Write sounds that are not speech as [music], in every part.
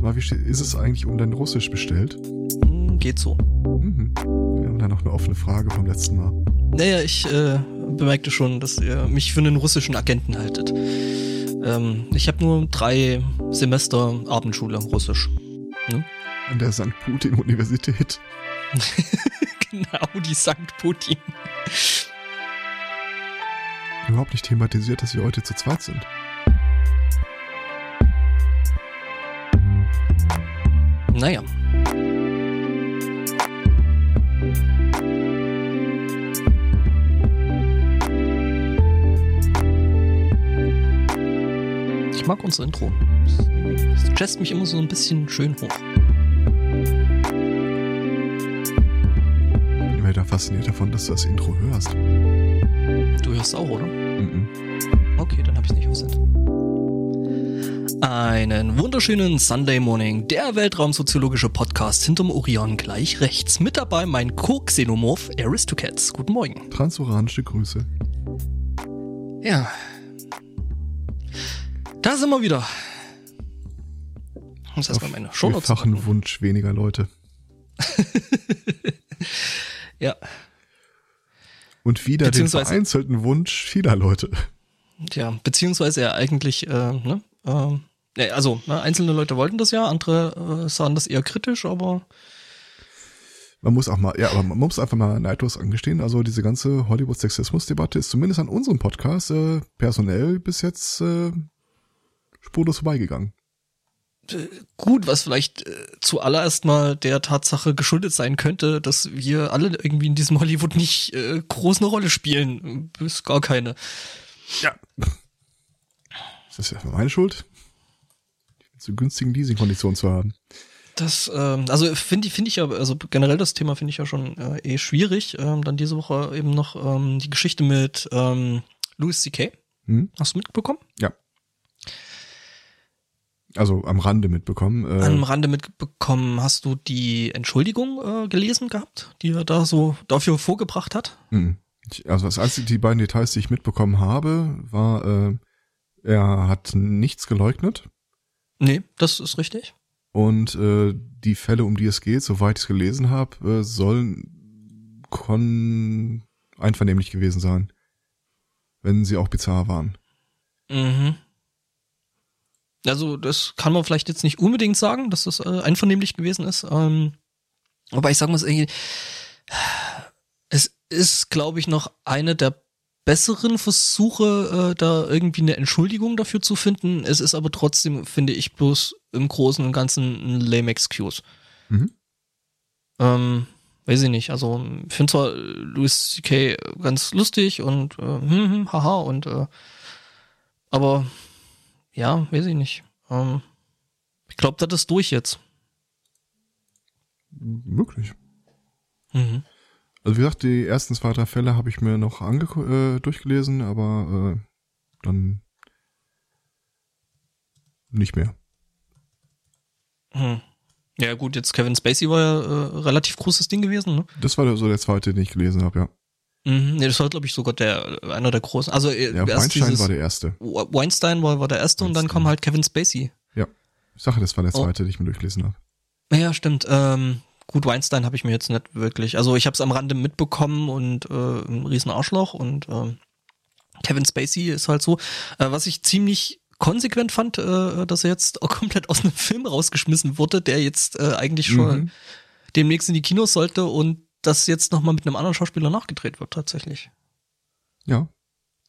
Aber wie ist es eigentlich um dein Russisch bestellt? Hm, Geht so. Mhm. Wir haben da noch eine offene Frage vom letzten Mal. Naja, ich äh, bemerkte schon, dass ihr mich für einen russischen Agenten haltet. Ähm, ich habe nur drei Semester Abendschule Russisch. An der St. Putin-Universität. [laughs] genau, die St. Putin. Überhaupt nicht thematisiert, dass wir heute zu zweit sind. Naja. Ich mag unser Intro. Es jazzt mich immer so ein bisschen schön hoch. Ich bin wieder fasziniert davon, dass du das Intro hörst. Du hörst auch, oder? Einen wunderschönen Sunday Morning, der Weltraumsoziologische Podcast hinterm Orion gleich rechts. Mit dabei mein Co-Xenomorph Aristocats. Guten Morgen. Transuranische Grüße. Ja. Da sind wir wieder. Ich muss erstmal meine Shownotes machen. Wunsch weniger Leute. [laughs] Ja, Und wieder den vereinzelten Wunsch vieler Leute. ja, beziehungsweise ja eigentlich, äh, ne, ähm, also ne, einzelne Leute wollten das ja, andere äh, sahen das eher kritisch, aber Man muss auch mal, ja, aber man muss einfach mal neidlos angestehen. Also diese ganze Hollywood-Sexismus-Debatte ist zumindest an unserem Podcast äh, personell bis jetzt äh, spurlos vorbeigegangen. gut, was vielleicht äh, zuallererst mal der Tatsache geschuldet sein könnte, dass wir alle irgendwie in diesem Hollywood nicht äh, groß eine Rolle spielen, bis gar keine. Ja. Ist das ja meine Schuld? Zu günstigen Leasing-Konditionen zu haben. Das, ähm, also finde ich, finde ich ja, also generell das Thema finde ich ja schon äh, eh schwierig. Ähm, dann diese Woche eben noch ähm, die Geschichte mit ähm, Louis C.K. Hm? Hast du mitbekommen? Ja. Also am Rande mitbekommen. Äh, Am Rande mitbekommen, hast du die Entschuldigung äh, gelesen gehabt, die er da so dafür vorgebracht hat? Mhm. Also das einzige, die beiden Details, die ich mitbekommen habe, war, äh, er hat nichts geleugnet Nee, das ist richtig. und äh, die Fälle, um die es geht, soweit ich es gelesen habe, äh, sollen kon einvernehmlich gewesen sein, wenn sie auch bizarr waren. Mhm. Also das kann man vielleicht jetzt nicht unbedingt sagen, dass das äh, einvernehmlich gewesen ist. Ähm, aber ich sag mal, es ist, glaube ich, noch eine der besseren Versuche, äh, da irgendwie eine Entschuldigung dafür zu finden. Es ist aber trotzdem, finde ich, bloß im Großen und Ganzen ein lame Excuse. Mhm. Ähm, weiß ich nicht. Also ich finde zwar Louis C.K. ganz lustig und äh, hm, hm, haha und äh, aber ja, weiß ich nicht. Ähm, ich glaube, das ist durch jetzt. Möglich. Mhm. Also wie gesagt, die ersten zwei, drei Fälle habe ich mir noch ange äh, durchgelesen, aber äh, dann nicht mehr. Hm. Ja gut, jetzt Kevin Spacey war ja äh, relativ großes Ding gewesen. Ne? Das war so der zweite, den ich gelesen habe, ja. Mhm. Nee, das war glaube ich sogar der einer der großen. Also äh, Ja, Weinstein war der erste. Weinstein war, war der erste und dann Weinstein. kam halt Kevin Spacey. Ich sage, das war der Oh. zweite, den ich mir durchgelesen habe. Ja, stimmt. Ähm, gut, Weinstein habe ich mir jetzt nicht wirklich. Also ich habe es am Rande mitbekommen und äh, ein riesen Arschloch und ähm, Kevin Spacey ist halt so. Äh, was ich ziemlich konsequent fand, äh, dass er jetzt auch [laughs] komplett aus einem Film rausgeschmissen wurde, der jetzt äh, eigentlich schon Mhm. demnächst in die Kinos sollte und das jetzt nochmal mit einem anderen Schauspieler nachgedreht wird tatsächlich. Ja,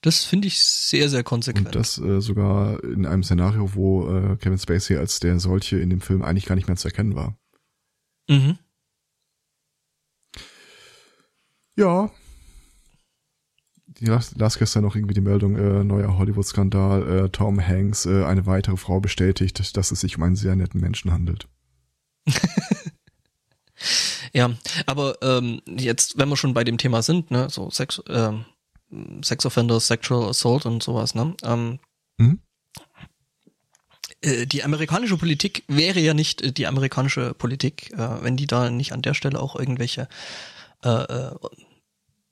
Das finde ich sehr, sehr konsequent. und das äh, sogar in einem Szenario, wo äh, Kevin Spacey als der solche in dem Film eigentlich gar nicht mehr zu erkennen war. mhm. Ja. Ich las, las gestern noch irgendwie die Meldung, äh, neuer Hollywood-Skandal, äh, Tom Hanks, äh, eine weitere Frau bestätigt, dass es sich um einen sehr netten Menschen handelt. [laughs] Ja, aber ähm, jetzt, wenn wir schon bei dem Thema sind, ne, so Sex, ähm, Sex Offenders, Sexual Assault und sowas, ne, ähm, Mhm. äh, die amerikanische Politik wäre ja nicht äh, die amerikanische Politik, äh, wenn die da nicht an der Stelle auch irgendwelche äh,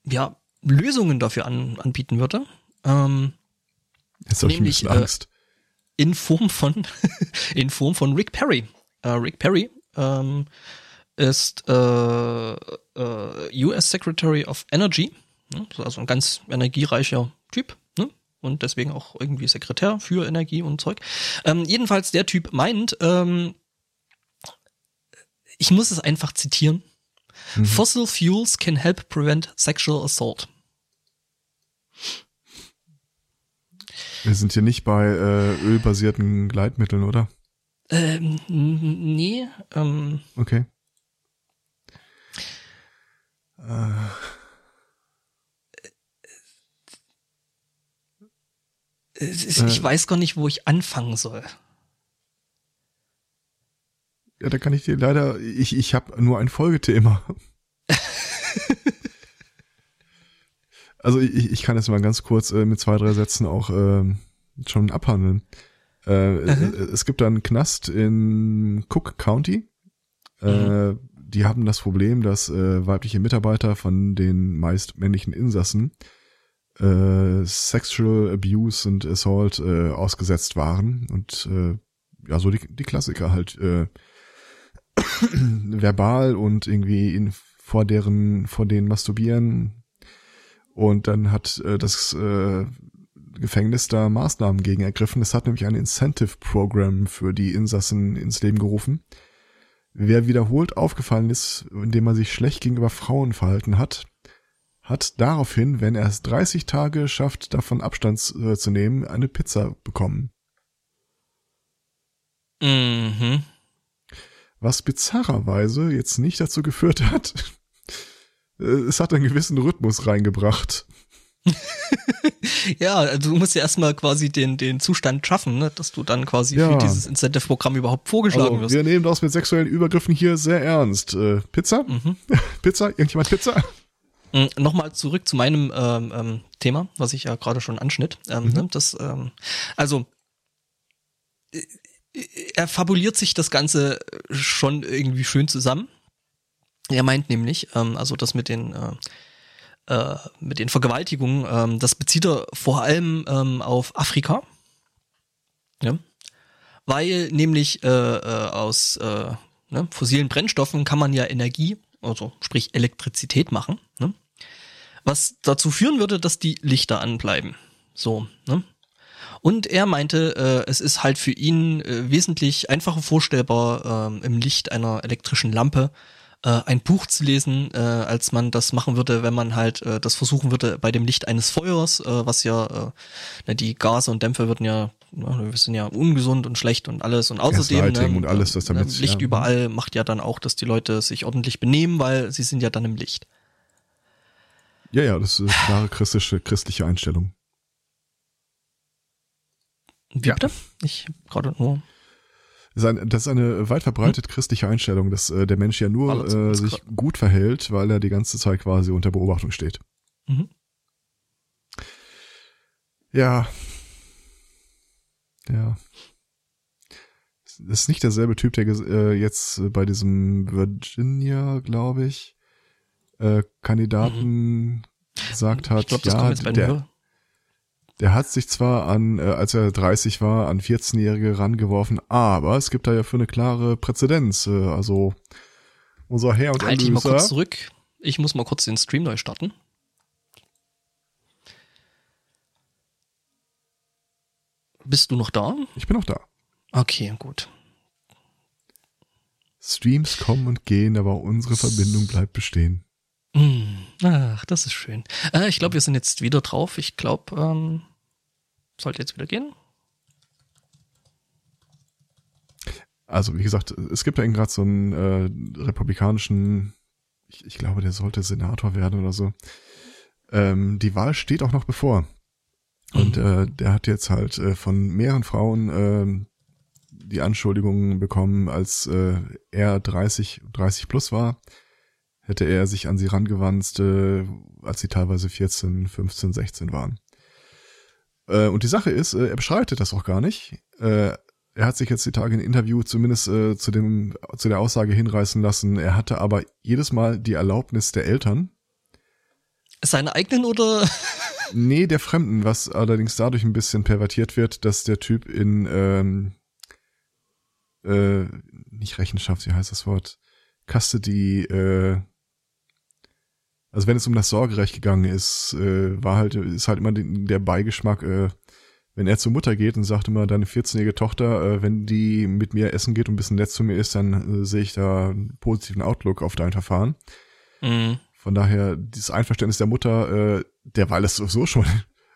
ja, Lösungen dafür an, anbieten würde. Ähm, Jetzt habe ich ein äh, Angst. in Form von [laughs] in Form von Rick Perry. Äh, Rick Perry ähm, ist äh, äh, US Secretary of Energy, ne? also ein ganz energiereicher Typ ne? und deswegen auch irgendwie Sekretär für Energie und Zeug. Ähm, jedenfalls der Typ meint, ähm, ich muss es einfach zitieren. Mhm. Fossil fuels can help prevent sexual assault. Wir sind hier nicht bei äh, ölbasierten Gleitmitteln, oder? Ähm, nee. Ähm, okay. Äh. Ich äh. weiß gar nicht, wo ich anfangen soll. Ja, da kann ich dir leider, ich, ich habe nur ein Folgethema. [laughs] also ich, ich kann das mal ganz kurz äh, mit zwei, drei Sätzen auch äh, schon abhandeln. Äh, es gibt da einen Knast in Cook County. Äh, mhm. Die haben das Problem, dass äh, weibliche Mitarbeiter von den meist männlichen Insassen äh, Sexual Abuse und Assault äh, ausgesetzt waren und äh, ja so die, die Klassiker halt äh, [coughs] verbal und irgendwie in, vor deren, vor denen masturbieren. Und dann hat äh, das äh, Gefängnis da Maßnahmen gegen ergriffen. Es hat nämlich ein Incentive-Programm für die Insassen ins Leben gerufen. Wer wiederholt aufgefallen ist, indem man sich schlecht gegenüber Frauen verhalten hat, hat daraufhin, wenn er es 30 Tage schafft, davon Abstand äh, zu nehmen, eine Pizza bekommen. Mhm was bizarrerweise jetzt nicht dazu geführt hat. [laughs] Äh, es hat einen gewissen Rhythmus reingebracht. [laughs] ja, also du musst ja erstmal quasi den, den Zustand schaffen, ne? dass du dann quasi ja. für dieses Incentive-Programm überhaupt vorgeschlagen also, wirst. Wir nehmen das mit sexuellen Übergriffen hier sehr ernst. Äh, Pizza? Mhm. [laughs] Pizza? Irgendjemand Pizza? Mhm, Nochmal zurück zu meinem ähm, ähm, Thema, was ich ja gerade schon anschnitt. Ähm, mhm. ne? das, ähm, also er fabuliert sich das Ganze schon irgendwie schön zusammen. Er meint nämlich, ähm, also das mit den äh, äh, mit den Vergewaltigungen, ähm, das bezieht er vor allem ähm, auf Afrika. Ja. Weil nämlich äh, äh, aus äh, ne, fossilen Brennstoffen kann man ja Energie, also sprich Elektrizität machen, ne? was dazu führen würde, dass die Lichter anbleiben. So, ne? Und er meinte, äh, es ist halt für ihn äh, wesentlich einfacher vorstellbar, äh, im Licht einer elektrischen Lampe äh, ein Buch zu lesen, äh, als man das machen würde, wenn man halt äh, das versuchen würde bei dem Licht eines Feuers, äh, was ja, äh, die Gase und Dämpfe würden ja, wir sind ja ungesund und schlecht und alles. Und außerdem ne, und alles, das damit, ne, Licht ja. überall macht ja dann auch, dass die Leute sich ordentlich benehmen, weil sie sind ja dann im Licht. Ja, ja, das ist eine klare christliche, christliche Einstellung. Wie ja. bitte? Ich gerade nur. Das ist, eine, weit verbreitet hm? christliche Einstellung, dass äh, der Mensch ja nur äh, sich gut verhält, weil er die ganze Zeit quasi unter Beobachtung steht. Mhm. Ja. Ja. Das ist nicht derselbe Typ, der äh, jetzt bei diesem Virginia, glaube ich, äh, Kandidaten mhm. gesagt hat, glaub, ja, der, der hat sich zwar an, äh, als er 30 war, an 14-Jährige rangeworfen, aber es gibt da ja für eine klare Präzedenz. Äh, also unser Herr und Halt dich mal kurz zurück. Ich muss mal kurz den Stream neu starten. Bist du noch da? Ich bin noch da. Okay, gut. Streams kommen und gehen, aber unsere Verbindung bleibt bestehen. Hm. Ach, das ist schön. Äh, ich glaube, wir sind jetzt wieder drauf. Ich glaube, ähm, sollte jetzt wieder gehen. Also, wie gesagt, es gibt ja gerade so einen äh, republikanischen, ich, ich, glaube, der sollte Senator werden oder so. Ähm, die Wahl steht auch noch bevor. Und mhm. äh, der hat jetzt halt äh, von mehreren Frauen äh, die Anschuldigungen bekommen, als äh, er 30, 30 plus war, hätte er sich an sie rangewandt, äh, als sie teilweise 14, 15, 16 waren. Äh, und die Sache ist, äh, er beschreitet das auch gar nicht. Äh, er hat sich jetzt die Tage in Interview zumindest äh, zu dem zu der Aussage hinreißen lassen. Er hatte aber jedes Mal die Erlaubnis der Eltern. Seine eigenen oder? Nee, der Fremden, was allerdings dadurch ein bisschen pervertiert wird, dass der Typ in ähm, äh, nicht Rechenschaft, wie heißt das Wort? Custody, äh, also wenn es um das Sorgerecht gegangen ist, äh, war halt, ist halt immer der Beigeschmack, äh, wenn er zur Mutter geht und sagt immer, deine 14-jährige Tochter, äh, wenn die mit mir essen geht und ein bisschen nett zu mir ist, dann äh, sehe ich da einen positiven Outlook auf dein Verfahren. Mhm. Von daher, dieses Einverständnis der Mutter, äh, derweil es sowieso schon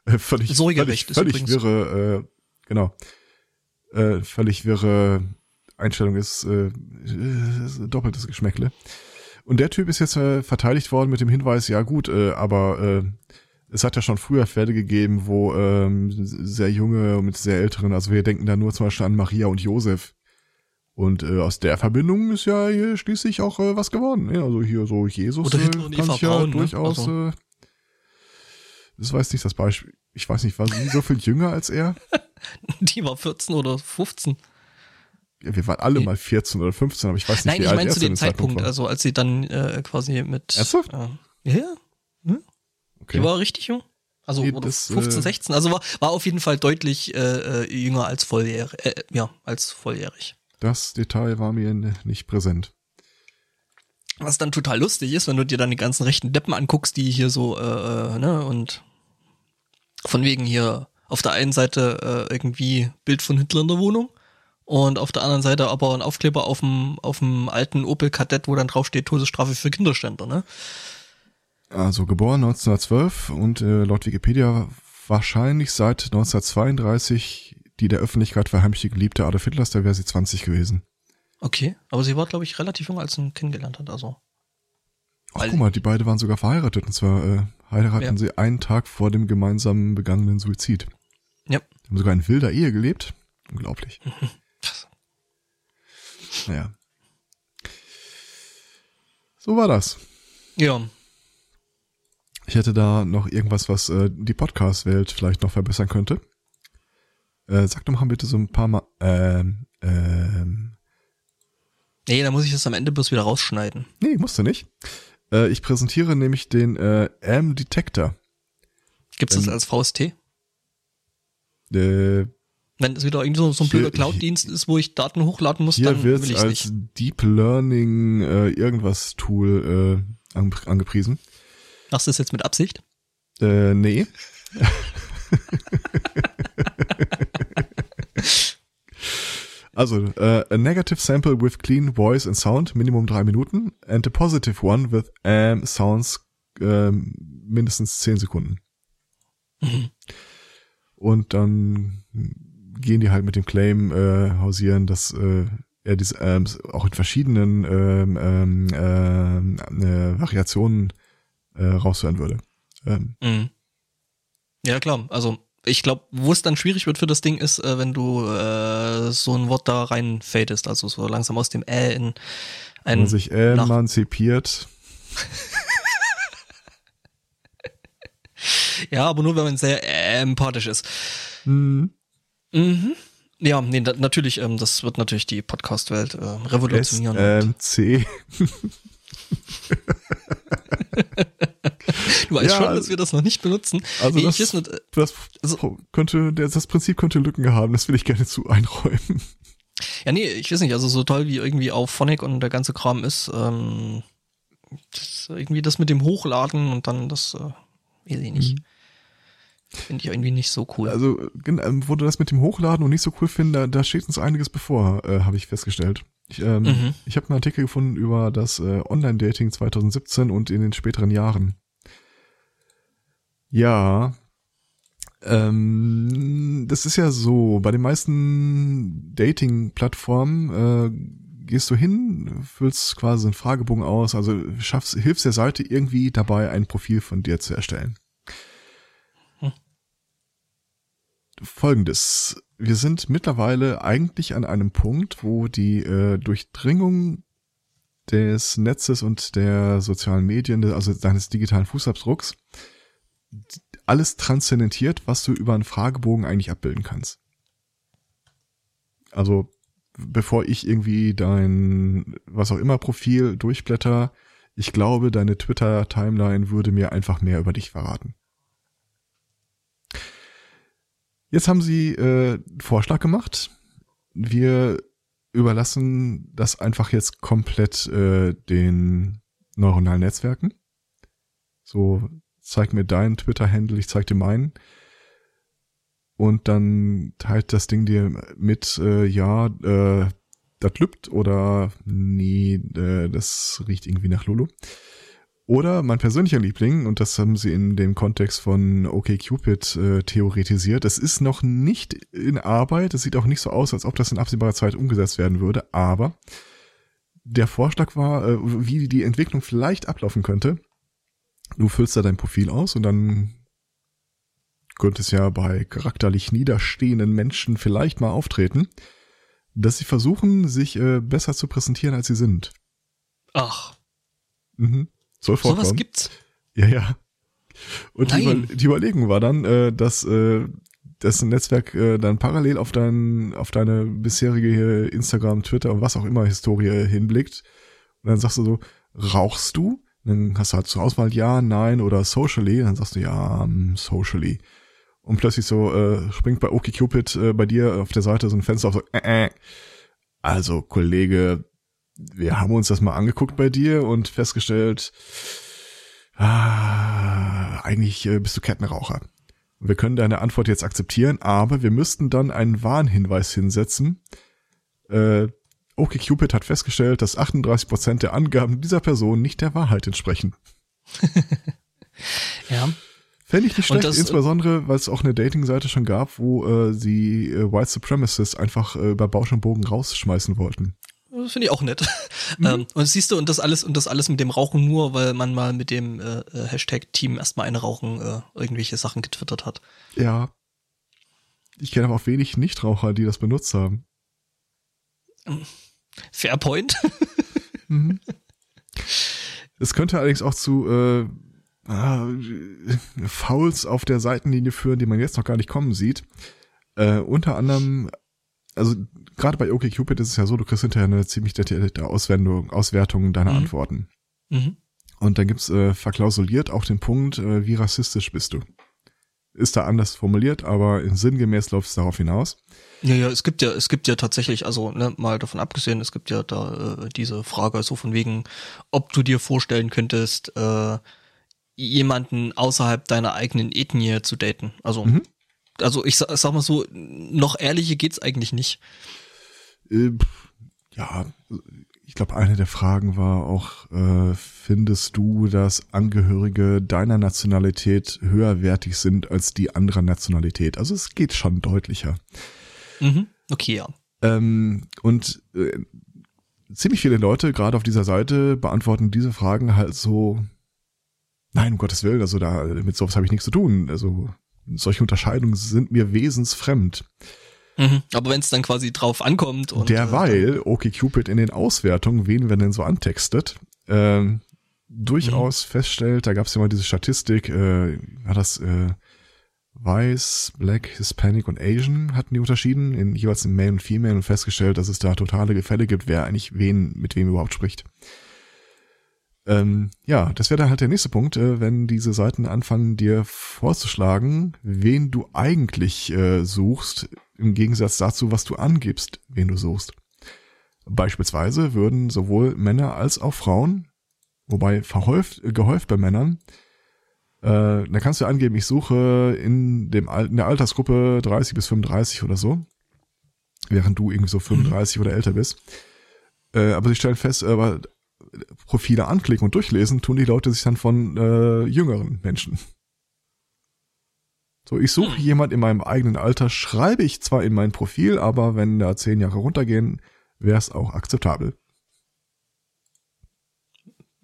äh, völlig, völlig, völlig wirre, äh, genau, äh, völlig wirre Einstellung ist, äh, ist doppeltes Geschmäckle. Und der Typ ist jetzt äh, verteidigt worden mit dem Hinweis, ja gut, äh, aber äh, es hat ja schon früher Fälle gegeben, wo ähm, sehr junge mit sehr älteren, also wir denken da nur zum Beispiel an Maria und Josef. Und äh, aus der Verbindung ist ja hier schließlich auch äh, was geworden. Ne? Also hier so Jesus Oder Hitler und kann sich ja Braun, ne? durchaus. Also- Äh, das weiß nicht das Beispiel. Ich weiß nicht, war sie so viel jünger als er? [laughs] Die war 14 oder 15. Wir waren alle mal 14 oder 15, aber ich weiß nicht, Nein, wie ich alt meine zu dem Zeitpunkt, war. also als sie dann äh, quasi mit. Ernsthaft? Äh, ja, ja. Okay. Die war richtig jung. Also Nee, das, 15, äh, 16. Also war, war auf jeden Fall deutlich äh, äh, jünger als volljährig. Äh, ja, als volljährig. Das Detail war mir nicht präsent. Was dann total lustig ist, wenn du dir dann die ganzen rechten Deppen anguckst, die hier so, äh, äh, ne, und von wegen hier auf der einen Seite äh, irgendwie Bild von Hitler in der Wohnung und auf der anderen Seite aber ein Aufkleber auf dem, auf dem alten Opel Kadett, wo dann draufsteht Todesstrafe für Kinderständer, ne? Also geboren 1912 und äh, laut Wikipedia wahrscheinlich seit 1932 die der Öffentlichkeit verheimlichte Geliebte Adolf Hitlers, da wäre sie 20 gewesen. Okay, aber sie war, glaube ich, relativ jung, als sie ihn kennengelernt hat, also. Ach, guck mal, die beiden waren sogar verheiratet und zwar äh, heiraten Ja. sie einen Tag vor dem gemeinsamen begangenen Suizid. Ja. Haben sogar in wilder Ehe gelebt. Unglaublich. [laughs] Naja. So war das. Ja, Ich hätte da noch irgendwas, was äh, die Podcast-Welt vielleicht noch verbessern könnte. Äh, sag doch mal bitte so ein paar Mal. Ähm, ähm, nee, da muss ich das am Ende bloß wieder rausschneiden. nee, musst du nicht. Äh, ich präsentiere nämlich den äh, AM-Detector. Gibt's das Ähm, als VST? Äh, Wenn es wieder irgendwie so, so ein blöder Cloud-Dienst ist, wo ich Daten hochladen muss, dann wird will ich als nicht. Deep Learning äh, irgendwas Tool äh, an, angepriesen. Machst du das jetzt mit Absicht? Äh, nee. [laughs] also, äh, a negative sample with clean voice and sound, Minimum drei Minuten, and a positive one with am sounds, ähm, mindestens zehn Sekunden. Und dann gehen die halt mit dem Claim äh, hausieren, dass äh, er diese Amps auch in verschiedenen ähm, ähm, ähm, äh, Variationen äh, raushören würde. Ähm, Mhm. Ja, klar. Also ich glaube, wo es dann schwierig wird für das Ding ist, äh, wenn du äh, so ein Wort da rein fadest, also so langsam aus dem Ä in wenn ein man sich emanzipiert. [laughs] Ja, aber nur wenn man sehr äh, empathisch ist. Hm, Mhm. Ja, nee, da, natürlich, ähm, das wird natürlich die Podcast-Welt äh, revolutionieren. SMC. [laughs] du weißt ja, schon, dass wir das noch nicht benutzen. Also Nee, das, ich weiß nicht, äh, das Also- könnte, das Prinzip könnte Lücken haben, das will ich gerne zu einräumen. Ja, nee, ich weiß nicht, also so toll wie irgendwie auch Phonic und der ganze Kram ist, ähm, das, irgendwie das mit dem Hochladen und dann das, äh, weiß ich nicht. Finde ich irgendwie nicht so cool. Also, ähm, wo du das mit dem Hochladen und nicht so cool finden, da, da steht uns einiges bevor, äh, habe ich festgestellt. Ich, ähm, Mhm. ich habe einen Artikel gefunden über das äh, Online-Dating 2017 und in den späteren Jahren. Ja, ähm, das ist ja so, bei den meisten Dating-Plattformen äh, gehst du hin, füllst quasi einen Fragebogen aus, also schaffst, hilfst der Seite irgendwie dabei, ein Profil von dir zu erstellen. Hm. Folgendes. Wir sind mittlerweile eigentlich an einem Punkt, wo die äh, Durchdringung des Netzes und der sozialen Medien, also deines digitalen Fußabdrucks, alles transzendentiert, was du über einen Fragebogen eigentlich abbilden kannst. Also, bevor ich irgendwie dein, was auch immer, Profil durchblätter, ich glaube, deine Twitter-Timeline würde mir einfach mehr über dich verraten. Jetzt haben sie äh, Vorschlag gemacht. Wir überlassen das einfach jetzt komplett äh, den neuronalen Netzwerken. So, zeig mir deinen Twitter-Handle, ich zeig dir meinen. Und dann teilt das Ding dir mit, äh, ja, äh, das lübt oder nee, äh, das riecht irgendwie nach Lulu. Oder mein persönlicher Liebling, und das haben sie in dem Kontext von OKCupid äh, theoretisiert, das ist noch nicht in Arbeit, es sieht auch nicht so aus, als ob das in absehbarer Zeit umgesetzt werden würde, aber der Vorschlag war, äh, wie die Entwicklung vielleicht ablaufen könnte. Du füllst da dein Profil aus und dann könnte es ja bei charakterlich niederstehenden Menschen vielleicht mal auftreten, dass sie versuchen, sich äh, besser zu präsentieren, als sie sind. Ach. Mhm. Soll vorkommen. Sowas gibt's. Ja, ja. Und die. Über die Überlegung war dann, äh, dass äh, das Netzwerk äh, dann parallel auf dein, auf deine bisherige Instagram, Twitter und was auch immer Historie hinblickt. Und dann sagst du so, rauchst du? Dann hast du halt zur Auswahl ja, nein oder socially. Dann sagst du ja, ähm, socially. Und plötzlich so äh, springt bei OkCupid äh, bei dir auf der Seite so ein Fenster auf so, äh, äh. Also, Kollege, wir haben uns das mal angeguckt bei dir und festgestellt, ah, eigentlich äh, bist du Kettenraucher. Wir können deine Antwort jetzt akzeptieren, aber wir müssten dann einen Warnhinweis hinsetzen. Äh, OkCupid hat festgestellt, dass 38% der Angaben dieser Person nicht der Wahrheit entsprechen. [laughs] Ja. Fände ich nicht schlecht, das, äh, insbesondere, weil es auch eine Dating-Seite schon gab, wo äh, sie äh, White Supremacists einfach äh, über Bausch und Bogen rausschmeißen wollten. Finde ich auch nett. Mhm. Ähm, und siehst du, und das alles, und das alles mit dem Rauchen nur, weil man mal mit dem äh, äh, Hashtag Team erstmal eine Rauchen äh, irgendwelche Sachen getwittert hat. Ja. Ich kenne aber auch wenig Nichtraucher, die das benutzt haben. Fairpoint. [laughs] Mhm. Es könnte allerdings auch zu äh, ah, Fouls auf der Seitenlinie führen, die man jetzt noch gar nicht kommen sieht. Äh, unter anderem, also gerade bei OkCupid ist es ja so, du kriegst hinterher eine ziemlich detaillierte Auswertung, Auswertung deiner Mhm. Antworten. mhm. Und dann gibt's äh, verklausuliert auch den Punkt, äh, wie rassistisch bist du. Ist da anders formuliert, aber in sinngemäß läuft es darauf hinaus. Ja, ja, es gibt ja, es gibt ja tatsächlich, also ne, mal davon abgesehen, es gibt ja da äh, diese Frage so von wegen, ob du dir vorstellen könntest, äh, jemanden außerhalb deiner eigenen Ethnie zu daten. Also, Mhm. Also ich sag, sag mal so, noch ehrlicher geht's eigentlich nicht. Äh, pff, ja, ich glaube, eine der Fragen war auch, äh, findest du, dass Angehörige deiner Nationalität höherwertig sind als die anderer Nationalität? Also es geht schon deutlicher. Mhm. Okay, ja. Ähm, und äh, ziemlich viele Leute, gerade auf dieser Seite, beantworten diese Fragen halt so, nein, um Gottes Willen, also da mit sowas habe ich nichts zu tun. Also solche Unterscheidungen sind mir wesensfremd. Mhm. Aber wenn es dann quasi drauf ankommt und äh, Derweil OkCupid in den Auswertungen, wen wir denn so antextet, ähm, durchaus feststellt, da gab es ja mal diese Statistik, äh, war das äh, Weiß, Black, Hispanic und Asian hatten die unterschieden, in jeweils in Male und Female und festgestellt, dass es da totale Gefälle gibt, wer eigentlich wen mit wem überhaupt spricht. Ähm, ja, das wäre dann halt der nächste Punkt, äh, wenn diese Seiten anfangen, dir vorzuschlagen, wen du eigentlich äh, suchst, im Gegensatz dazu, was du angibst, wen du suchst. Beispielsweise würden sowohl Männer als auch Frauen, wobei verhäuft, äh, gehäuft bei Männern, äh, da kannst du angeben, ich suche in, dem, Al- in der Altersgruppe 30 bis 35 oder so, während du irgendwie so 35 oder älter bist. Äh, aber sie stellen fest, aber Profile anklicken und durchlesen, tun die Leute sich dann von äh, jüngeren Menschen. So, ich suche Hm. jemand in meinem eigenen Alter, schreibe ich zwar in mein Profil, aber wenn da zehn Jahre runtergehen, wäre es auch akzeptabel.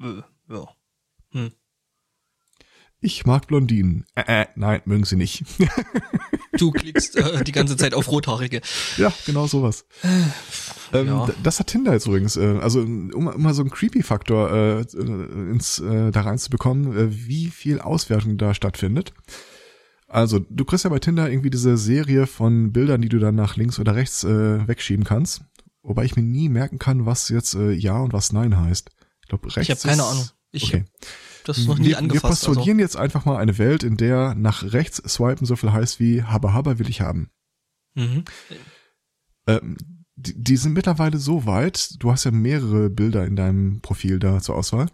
äh, ja. Hm. Ich mag Blondinen. Äh, äh, nein, mögen sie nicht. Du klickst äh, die ganze Zeit auf Rothaarige. ja, genau sowas. Ähm, Ja. Das hat Tinder jetzt übrigens. Äh, also um, um mal so einen Creepy-Faktor äh, äh, ins äh, da reinzubekommen, äh, wie viel Auswertung da stattfindet. Also du kriegst ja bei Tinder irgendwie diese Serie von Bildern, die du dann nach links oder rechts äh, wegschieben kannst. Wobei ich mir nie merken kann, was jetzt äh, Ja und was Nein heißt. Ich glaube rechts. Ich habe keine Ahnung. Ich okay. Das noch nie wir, angefasst. Wir postulieren also. jetzt einfach mal eine Welt, in der nach rechts swipen so viel heißt wie Habba Habba will ich haben. Mhm. Ähm, die, die sind mittlerweile so weit, du hast ja mehrere Bilder in deinem Profil da zur Auswahl,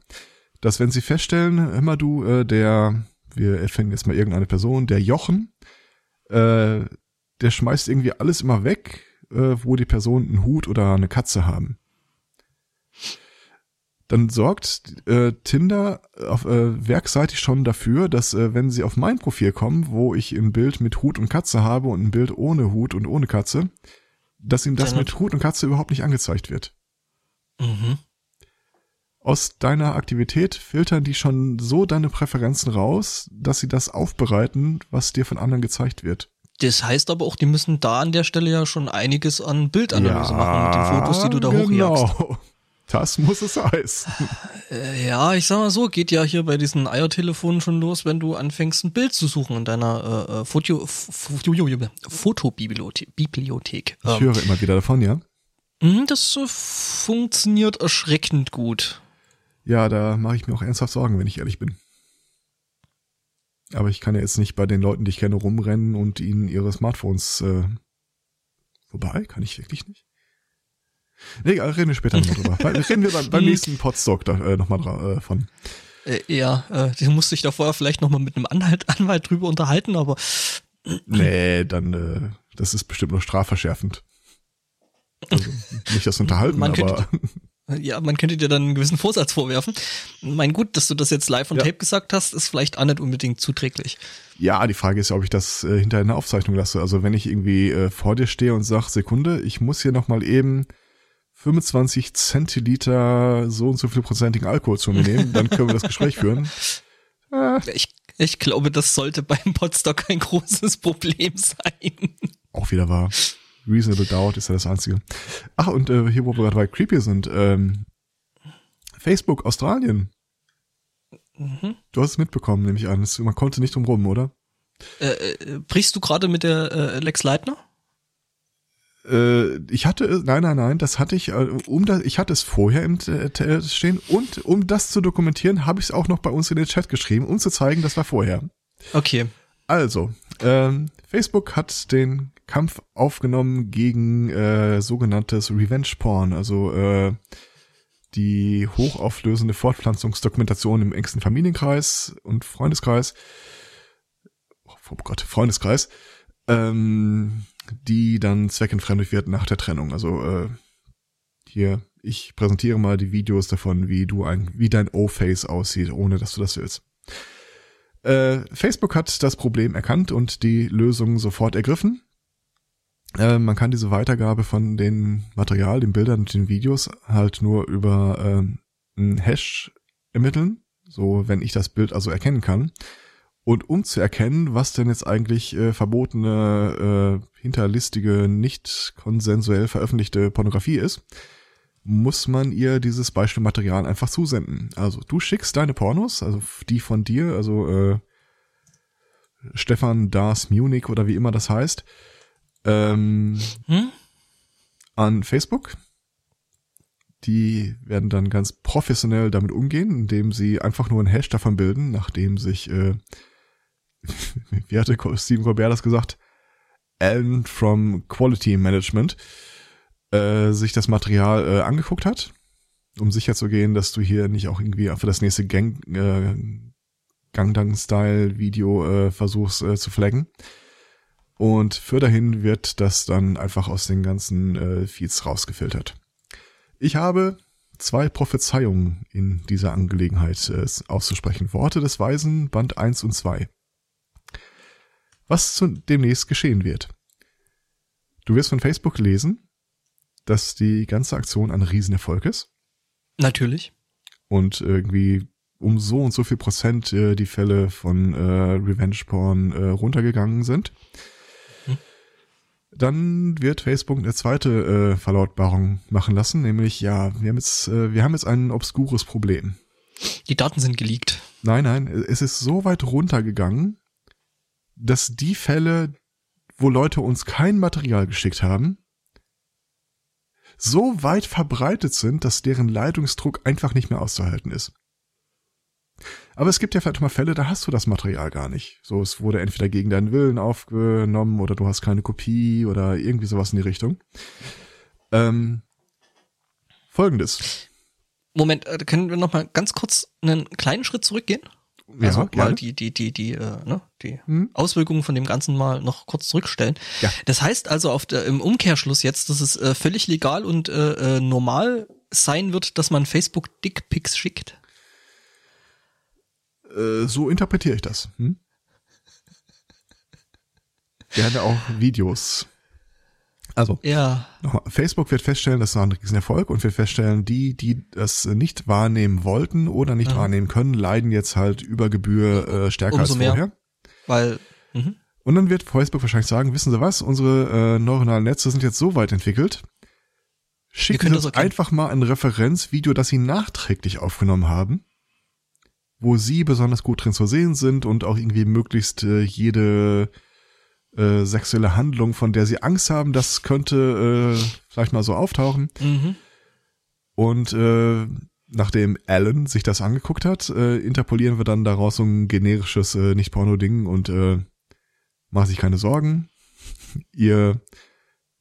dass wenn sie feststellen, immer du, äh, der, wir erfinden jetzt mal irgendeine Person, der Jochen, äh, der schmeißt irgendwie alles immer weg, äh, wo die Person einen Hut oder eine Katze haben. Dann sorgt äh, Tinder auf äh, werkseitig schon dafür, dass äh, wenn sie auf mein Profil kommen, wo ich ein Bild mit Hut und Katze habe und ein Bild ohne Hut und ohne Katze, dass ihm das mit Hut und Katze überhaupt nicht angezeigt wird. Mhm. Aus deiner Aktivität filtern die schon so deine Präferenzen raus, dass sie das aufbereiten, was dir von anderen gezeigt wird. Das heißt aber auch, die müssen da an der Stelle ja schon einiges an Bildanalyse machen mit den Fotos, die du da hochjagst. Das muss es heißen. Äh, ja, ich sag mal so, geht ja hier bei diesen Eiertelefonen schon los, wenn du anfängst, ein Bild zu suchen in deiner äh, äh, Foto, Foto, Fotobibliothek. Bibliothek. Ich Ähm, höre immer wieder davon, ja. mh, das äh, funktioniert erschreckend gut. Ja, da mache ich mir auch ernsthaft Sorgen, wenn ich ehrlich bin. Aber ich kann ja jetzt nicht bei den Leuten, die ich kenne, rumrennen und ihnen ihre Smartphones. Äh, wobei, kann ich wirklich nicht. Nee, egal, reden wir später nochmal drüber. [laughs] Reden wir beim, beim nächsten Podstock da, äh, nochmal äh, von. Äh, ja, äh, du musst dich da vorher vielleicht nochmal mit einem Anhalt, [laughs] Anwalt drüber unterhalten, aber [clears throat] Nee, dann, äh, das ist bestimmt nur strafverschärfend. Also, nicht das [laughs] Unterhalten, Man aber könnte- ja, man könnte dir dann einen gewissen Vorsatz vorwerfen. Mein gut, dass du das jetzt live on Ja. Tape gesagt hast, ist vielleicht auch nicht unbedingt zuträglich. ja, die Frage ist ja, ob ich das äh, hinter einer Aufzeichnung lasse. Also wenn ich irgendwie äh, vor dir stehe und sag, Sekunde, ich muss hier nochmal eben 25 Zentiliter so und so viel prozentigen Alkohol zu mir nehmen, dann können wir das Gespräch führen. Äh, [laughs] Ich, ich glaube, das sollte beim Podstock ein großes Problem sein. auch wieder wahr. Reasonable Doubt ist ja das Einzige. Ach, und äh, hier, wo wir gerade bei Creepy sind, ähm, Facebook Australien. Mhm. Du hast es mitbekommen, nehme ich an. Man konnte nicht drum rum, oder? Äh, äh, brichst du gerade mit der äh, Lex Leitner? Äh, ich hatte nein, nein, nein, das hatte ich, äh, um das, ich hatte es vorher im äh, stehen und um das zu dokumentieren, habe ich es auch noch bei uns in den Chat geschrieben, um zu zeigen, das war vorher. Okay. Also, ähm, Facebook hat den Kampf aufgenommen gegen äh, sogenanntes Revenge Porn, also äh, die hochauflösende Fortpflanzungsdokumentation im engsten Familienkreis und Freundeskreis. Oh Gott, Freundeskreis. Ähm, die dann zweckentfremdet wird nach der Trennung. Also äh, hier, ich präsentiere mal die Videos davon, wie du ein, wie dein O-Face aussieht, ohne dass du das willst. Äh, Facebook hat das Problem erkannt und die Lösung sofort ergriffen. Äh, man kann diese Weitergabe von den Material, den Bildern und den Videos halt nur über ähm, einen Hash ermitteln. So, wenn ich das Bild also erkennen kann. Und um zu erkennen, was denn jetzt eigentlich äh, verbotene, äh, hinterlistige, nicht konsensuell veröffentlichte Pornografie ist, muss man ihr dieses Beispielmaterial einfach zusenden. Also du schickst deine Pornos, also die von dir, also äh, Stefan Das Munich oder wie immer das heißt, ähm, Hm? an Facebook. Die werden dann ganz professionell damit umgehen, indem sie einfach nur einen Hash davon bilden, nachdem sich, äh, [laughs] wie hatte Stephen Colbert das gesagt, Alan from Quality Management, äh, sich das Material äh, angeguckt hat, um sicher zu gehen, dass du hier nicht auch irgendwie für das nächste Gang, äh, Gangnam-Style-Video äh, versuchst äh, zu flaggen. Und für dahin wird das dann einfach aus den ganzen äh, Feeds rausgefiltert. Ich habe zwei Prophezeiungen in dieser Angelegenheit äh, auszusprechen. Worte des Weisen, Band 1 und 2. Was zu demnächst geschehen wird. Du wirst von Facebook lesen, dass die ganze Aktion ein Riesenerfolg ist Natürlich. und irgendwie um so und so viel Prozent äh, die Fälle von äh, Revenge Porn äh, runtergegangen sind. Hm. Dann wird Facebook eine zweite äh, Verlautbarung machen lassen, nämlich ja, wir haben jetzt äh, wir haben jetzt ein obskures Problem. Die Daten sind geleakt. Nein, nein, es ist so weit runtergegangen, dass die Fälle, wo Leute uns kein Material geschickt haben, so weit verbreitet sind, dass deren Leitungsdruck einfach nicht mehr auszuhalten ist. Aber es gibt ja vielleicht mal Fälle, da hast du das Material gar nicht. So, es wurde entweder gegen deinen Willen aufgenommen oder du hast keine Kopie oder irgendwie sowas in die Richtung. Ähm, Folgendes. Moment, äh, können wir noch mal ganz kurz einen kleinen Schritt zurückgehen? Ja, also mal gerne. die, die, die, die, äh, ne, die Hm? Auswirkungen von dem Ganzen mal noch kurz zurückstellen. Ja. Das heißt also auf der, im Umkehrschluss jetzt, dass es äh, völlig legal und äh, äh, normal sein wird, dass man Facebook Dickpics schickt. Äh, so interpretiere ich das. Hm? Gerne auch Videos. Also, Ja. nochmal, Facebook wird feststellen, das war ein Riesenerfolg und wird feststellen, die, die das nicht wahrnehmen wollten oder nicht Ja. wahrnehmen können, leiden jetzt halt über Gebühr äh, stärker Umso als mehr. vorher. Weil, mhm. Und dann wird Facebook wahrscheinlich sagen, wissen Sie was, unsere äh, neuronalen Netze sind jetzt so weit entwickelt, schicken Sie uns einfach mal ein Referenzvideo, das Sie nachträglich aufgenommen haben, wo Sie besonders gut drin zu sehen sind und auch irgendwie möglichst äh, jede äh, sexuelle Handlung, von der Sie Angst haben, das könnte äh, vielleicht mal so auftauchen. Mhm. Und äh, nachdem Alan sich das angeguckt hat, äh, interpolieren wir dann daraus so ein generisches äh, Nicht-Porno-Ding und äh, machen sich keine Sorgen. [laughs] Ihr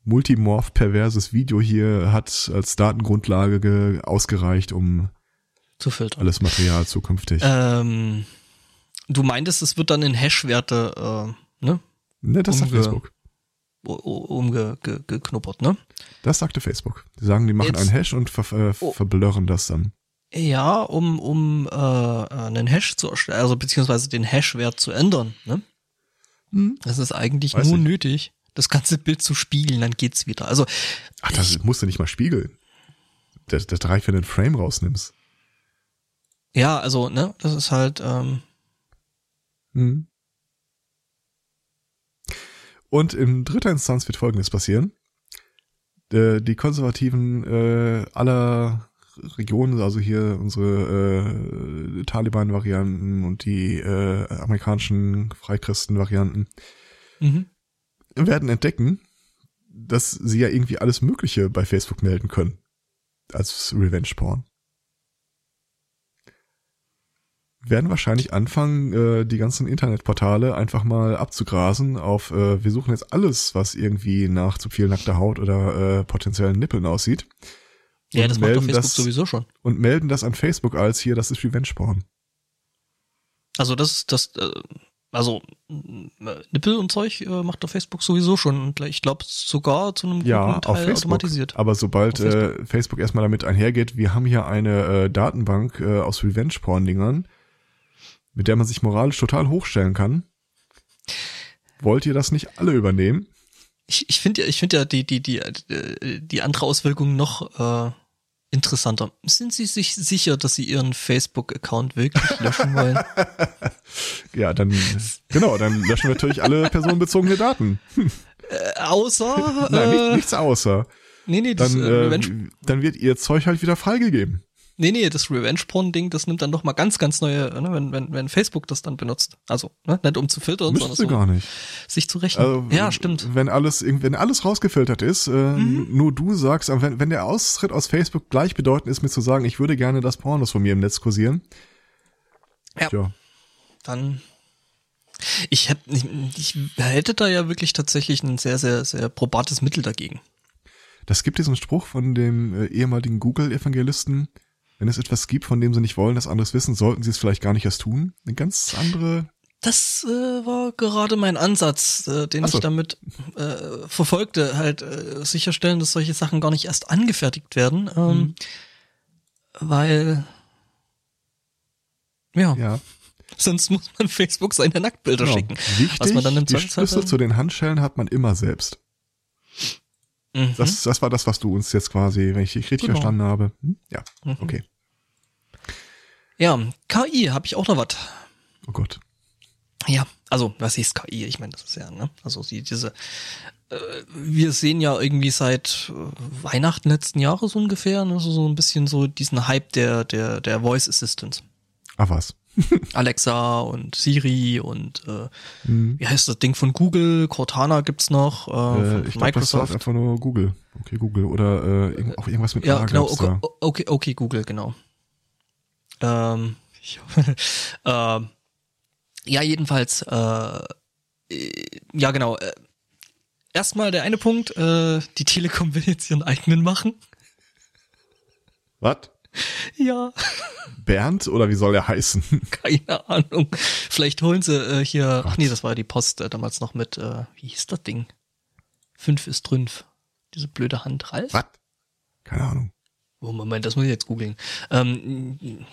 multimorph-perverses Video hier hat als Datengrundlage ge ausgereicht, um zu filtern. alles Material zukünftig. Ähm, du meintest, es wird dann in Hash-Werte, äh, ne, ne, das sagt umge- Facebook. umgeknuppert, ne? Das sagte Facebook. Die sagen, die machen Jetzt- einen Hash und ver äh, Oh. verblurren das dann. Ja, um, um äh, einen Hash zu erstellen, also beziehungsweise den Hash-Wert zu ändern, ne? Hm. Das ist eigentlich Weiß nur ich. nötig, das ganze Bild zu spiegeln, dann geht's wieder. Also, Ach, das musst du nicht mal spiegeln. Das, das reicht, wenn du einen Frame rausnimmst. ja, also, ne, das ist halt, ähm, Mhm. Und in dritter Instanz wird Folgendes passieren. Äh, Die Konservativen äh, aller Regionen, also hier unsere äh, Taliban-Varianten und die äh, amerikanischen Freikristen-Varianten, mhm. werden entdecken, dass sie ja irgendwie alles Mögliche bei Facebook melden können. Als Revenge-Porn. Werden wahrscheinlich anfangen, äh, die ganzen Internetportale einfach mal abzugrasen auf, äh, wir suchen jetzt alles, was irgendwie nach zu viel nackter Haut oder äh, potenziellen Nippeln aussieht. ja, das macht doch melden Facebook das- sowieso schon. Und melden das an Facebook als hier, das ist Revenge-Porn. Also das ist das, äh, also äh, Nippel und Zeug äh, macht doch Facebook sowieso schon und ich glaube sogar zu einem Ja, guten auf Teil Facebook. automatisiert. Aber sobald Auf äh, Facebook erstmal damit einhergeht, wir haben hier eine äh, Datenbank äh, aus Revenge-Porn-Dingern, mit der man sich moralisch total hochstellen kann. Wollt ihr das nicht alle übernehmen? Ich, ich finde ja, ich finde ja die, die, die, äh, die andere Auswirkung noch äh, interessanter. Sind Sie sich sicher, dass Sie Ihren Facebook-Account wirklich [laughs] löschen wollen? Ja, dann, genau, dann löschen wir natürlich alle personenbezogene Daten. äh, außer Nein, äh, nicht, nichts außer. nee, nee, das Dann, äh, äh, dann wird ihr Zeug halt wieder freigegeben. Nee, nee, das Revenge-Porn-Ding, das nimmt dann noch mal ganz, ganz neue, ne, wenn, wenn, wenn Facebook das dann benutzt. Also, ne, nicht um zu filtern, Müssen sondern so, gar nicht. sich zu rechnen. Also, ja, stimmt. Wenn alles, wenn alles rausgefiltert ist, äh, Mhm. nur du sagst, wenn, wenn der Austritt aus Facebook gleichbedeutend ist, mit zu sagen, ich würde gerne das Pornos von mir im Netz kursieren. Ja. Tja, dann ich hätte ich, ich hätte da ja wirklich tatsächlich ein sehr sehr sehr probates Mittel dagegen. Das gibt diesen Spruch von dem äh, ehemaligen Google-Evangelisten. Wenn es etwas gibt, von dem sie nicht wollen, dass anderes wissen, sollten sie es vielleicht gar nicht erst tun. Eine ganz andere. Das äh, war gerade mein Ansatz, äh, den so. ich damit äh, verfolgte, halt äh, sicherstellen, dass solche Sachen gar nicht erst angefertigt werden, ähm, Mhm. weil ja, Ja, sonst muss man Facebook seine Nacktbilder genau. schicken. Wichtig, Was man dann im die Schlüssel zu den Handschellen hat man immer selbst. Mhm. Das, das war das, was du uns jetzt quasi, wenn ich dich richtig Genau. verstanden habe. Hm? Ja, Mhm. okay. Ja, KI habe ich auch noch was. Oh Gott. Ja, also was ist KI? Ich meine, das ist ja, ne? Also sie, diese, äh, wir sehen ja irgendwie seit äh, Weihnachten letzten Jahres ungefähr, ne, so, so ein bisschen so diesen Hype der, der, der Voice Assistants. Ah, was? [laughs] Alexa und Siri und äh, Hm. wie heißt das Ding von Google? Cortana gibt's noch, äh, Äh, ich glaube, das war Microsoft. einfach nur Google. Okay, Google. Oder äh, auch irgendwas mit ja, A genau, okay, okay, okay, Google, genau. Ähm, [laughs] ähm, ja, jedenfalls, äh, äh, ja genau. Äh, erstmal der eine Punkt, äh, die Telekom will jetzt ihren eigenen machen. Was? Ja, Bernd oder wie soll er heißen? [laughs] keine Ahnung. Vielleicht holen sie äh, hier, ach nee, das war ja die Post äh, damals noch mit, äh, wie hieß das Ding? Fünf ist Trünf. Diese blöde Hand, Ralf? Was? Keine Ahnung. Oh, Moment, das muss ich jetzt googeln. Ähm,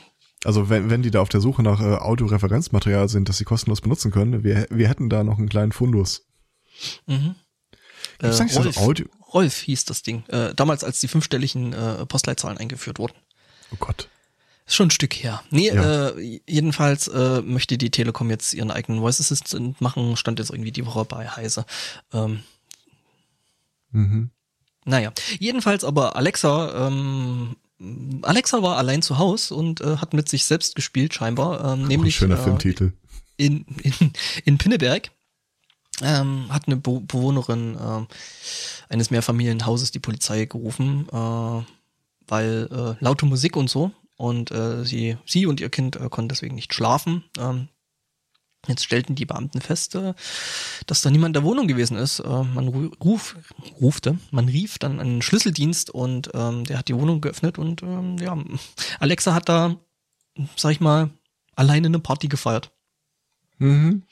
Also wenn, wenn die da auf der Suche nach äh, Audioreferenzmaterial sind, das sie kostenlos benutzen können, wir, wir hätten da noch einen kleinen Fundus. mhm. Äh, Rolf, Audio? Rolf hieß das Ding. Äh, damals, als die fünfstelligen äh, Postleitzahlen eingeführt wurden. Oh Gott. Ist schon ein Stück her. Nee, Ja. äh, jedenfalls äh, möchte die Telekom jetzt ihren eigenen Voice Assistant machen, stand jetzt irgendwie die Woche bei Heise. Ähm, Mhm. naja, jedenfalls aber Alexa, ähm, Alexa war allein zu Haus und äh, hat mit sich selbst gespielt scheinbar, ähm, ein nämlich schöner äh, Filmtitel. in, in, in Pinneberg. Ähm, hat eine Be Bewohnerin äh, eines Mehrfamilienhauses die Polizei gerufen, äh, weil äh, laute Musik und so und äh, sie sie und ihr Kind äh, konnten deswegen nicht schlafen. Ähm, jetzt stellten die Beamten fest, äh, dass da niemand in der Wohnung gewesen ist. Äh, man ru- ruf, rufte, man rief dann einen Schlüsseldienst und ähm, der hat die Wohnung geöffnet und ähm, ja, Alexa hat da, sag ich mal, alleine eine Party gefeiert. Mhm.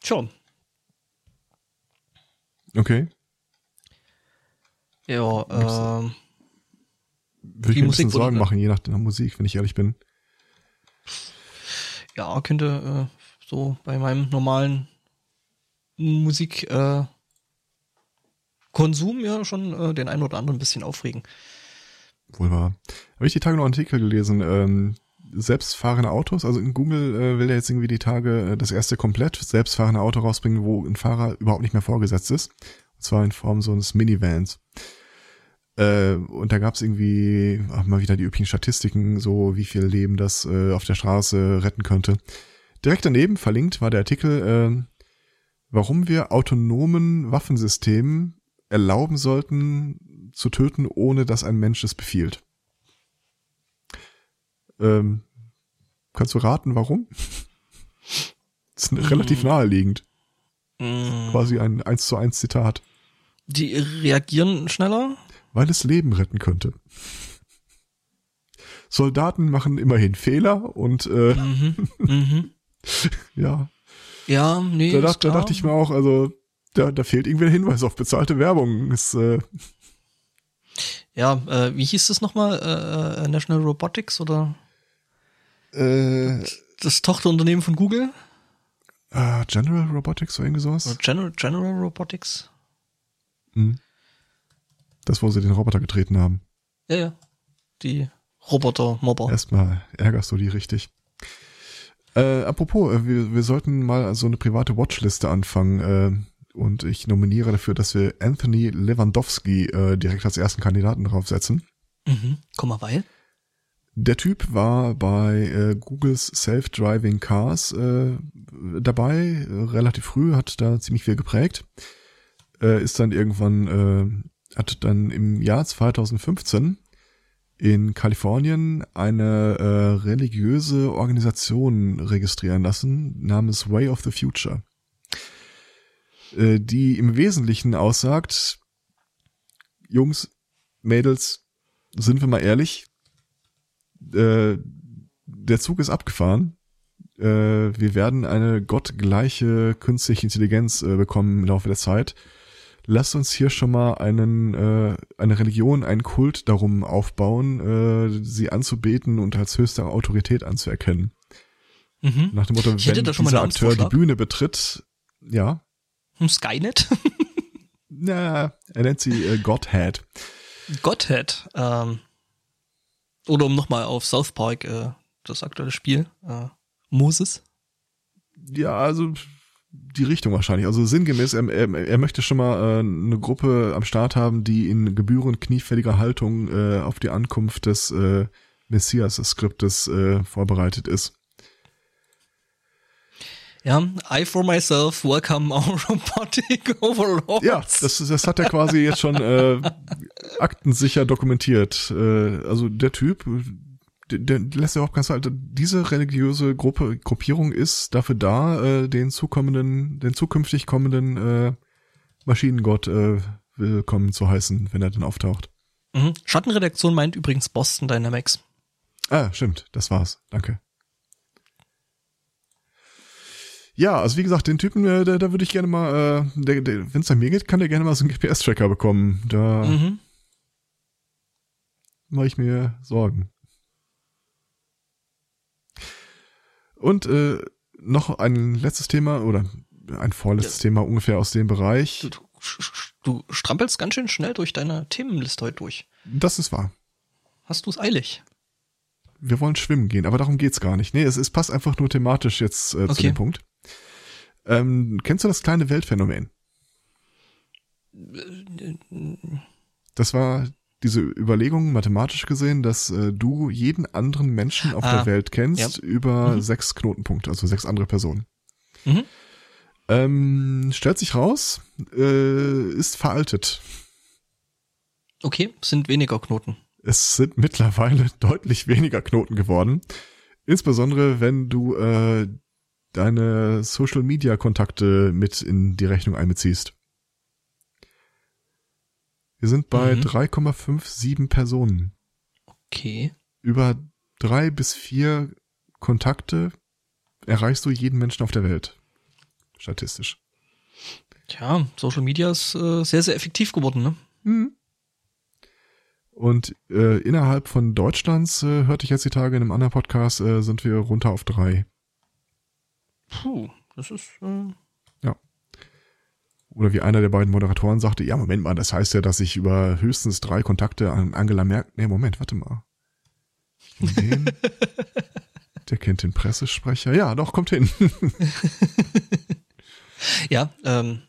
Tja, Okay. ja, ähm, Würde ich mir ein bisschen Sorgen machen, je nach der Musik, wenn ich ehrlich bin. Ja, könnte äh, so bei meinem normalen Musik äh, ja schon äh, den einen oder anderen ein bisschen aufregen. Wohl wahr. Habe ich die Tage noch einen Artikel gelesen, ähm, selbstfahrende Autos, also in Google äh, will er jetzt irgendwie die Tage äh, das erste komplett selbstfahrende Auto rausbringen, wo ein Fahrer überhaupt nicht mehr vorgesetzt ist. Und zwar in Form so eines Minivans. Und da gab es irgendwie ach, mal wieder die üblichen Statistiken, so wie viel Leben das äh, auf der Straße retten könnte. Direkt daneben verlinkt war der Artikel, äh, warum wir autonomen Waffensystemen erlauben sollten zu töten, ohne dass ein Mensch es befiehlt. Ähm, kannst du raten, warum? [laughs] Das ist relativ naheliegend. Mm, Quasi ein 1 zu 1 Zitat. Die reagieren schneller. Weil es Leben retten könnte. Soldaten machen immerhin Fehler und äh, Mhm. mhm. [laughs] ja, Ja, nee. da, dacht, da dachte ich mir auch, also da, da fehlt irgendwie ein Hinweis auf bezahlte Werbung. Ist, äh, Ja, äh, wie hieß das nochmal? Äh, äh, National Robotics oder äh, das Tochterunternehmen von Google? äh, General Robotics oder irgendwie sowas? General, General Robotics? Hm. Das, wo sie den Roboter getreten haben. Ja, ja. Die Roboter-Mobber. Erstmal ärgerst du die richtig. Äh, apropos, äh, wir, wir sollten mal so eine private Watchliste anfangen. Äh, und ich nominiere dafür, dass wir Anthony Lewandowski äh, direkt als ersten Kandidaten draufsetzen. Mhm. Komm mal, weil? Der Typ war bei äh, Googles Self-Driving Cars äh, dabei, äh, relativ früh, hat da ziemlich viel geprägt. Äh, ist dann irgendwann, äh, hat dann im Jahr 2015 in Kalifornien eine äh, religiöse Organisation registrieren lassen, namens Way of the Future, äh, die im Wesentlichen aussagt, Jungs, Mädels, sind wir mal ehrlich, äh, der Zug ist abgefahren. Äh, wir werden eine gottgleiche künstliche Intelligenz äh, bekommen im Laufe der Zeit. Lasst uns hier schon mal einen, äh, eine Religion, einen Kult darum aufbauen, äh, sie anzubeten und als höchste Autorität anzuerkennen. Mhm. Nach dem Motto, wenn dieser Akteur die. Bühne betritt, ja, Hm, Skynet? [laughs] na, er nennt sie äh, Godhead. Godhead. Ähm, oder um nochmal auf South Park, äh, das aktuelle Spiel, äh, Moses. Ja, also die Richtung wahrscheinlich. Also sinngemäß, er, er, er möchte schon mal äh, eine Gruppe am Start haben, die in gebührend kniefälliger Haltung äh, auf die Ankunft des äh, Messias-Skriptes äh, vorbereitet ist. Ja, I for myself welcome our [laughs] robotic overlords. Ja, das, das hat er quasi jetzt schon äh, aktensicher dokumentiert. Äh, also der Typ, lässt ja auch ganz halt, diese religiöse Gruppe, Gruppierung ist dafür da, äh, den zukommenden, den zukünftig kommenden äh, Maschinengott äh, willkommen zu heißen, wenn er dann auftaucht. Mhm. Schattenredaktion meint übrigens Boston Dynamics. Ah, stimmt, das war's. Danke. Ja, also wie gesagt, den Typen, äh, da, da würde ich gerne mal, äh, wenn es nach mir geht, kann der gerne mal so einen GPS-Tracker bekommen. Da Mhm. mache ich mir Sorgen. Und äh, noch ein letztes Thema oder ein vorletztes Thema ungefähr aus dem Bereich. Du, du, du strampelst ganz schön schnell durch deine Themenliste heute durch. Das ist wahr. Hast du es eilig? Wir wollen schwimmen gehen, aber darum geht's gar nicht. Nee, es, es passt einfach nur thematisch jetzt äh, zu Okay. dem Punkt. Ähm, kennst du das kleine Weltphänomen? Das war diese Überlegung mathematisch gesehen, dass äh, du jeden anderen Menschen auf Ah, der Welt kennst über Mhm. sechs Knotenpunkte, also sechs andere Personen. Mhm. Ähm, stellt sich raus, äh, ist veraltet. Okay, sind weniger Knoten. Es sind mittlerweile [laughs] deutlich weniger Knoten geworden. Insbesondere, wenn du äh, deine Social-Media-Kontakte mit in die Rechnung einbeziehst. Wir sind bei Mhm. 3,57 Personen. Okay. Über drei bis vier Kontakte erreichst du jeden Menschen auf der Welt. Statistisch. Tja, Social Media ist äh, sehr, sehr effektiv geworden, ne? Mhm. Und äh, innerhalb von Deutschlands, äh, hörte ich jetzt die Tage in einem anderen Podcast, äh, sind wir runter auf drei. Puh, das ist. Äh, Oder wie einer der beiden Moderatoren sagte, ja, Moment mal, das heißt ja, dass ich über höchstens drei Kontakte an Angela Merkel, nee, Moment, warte mal. Den, [laughs] der kennt den Pressesprecher. Ja, doch, kommt hin. [laughs] ja, ähm,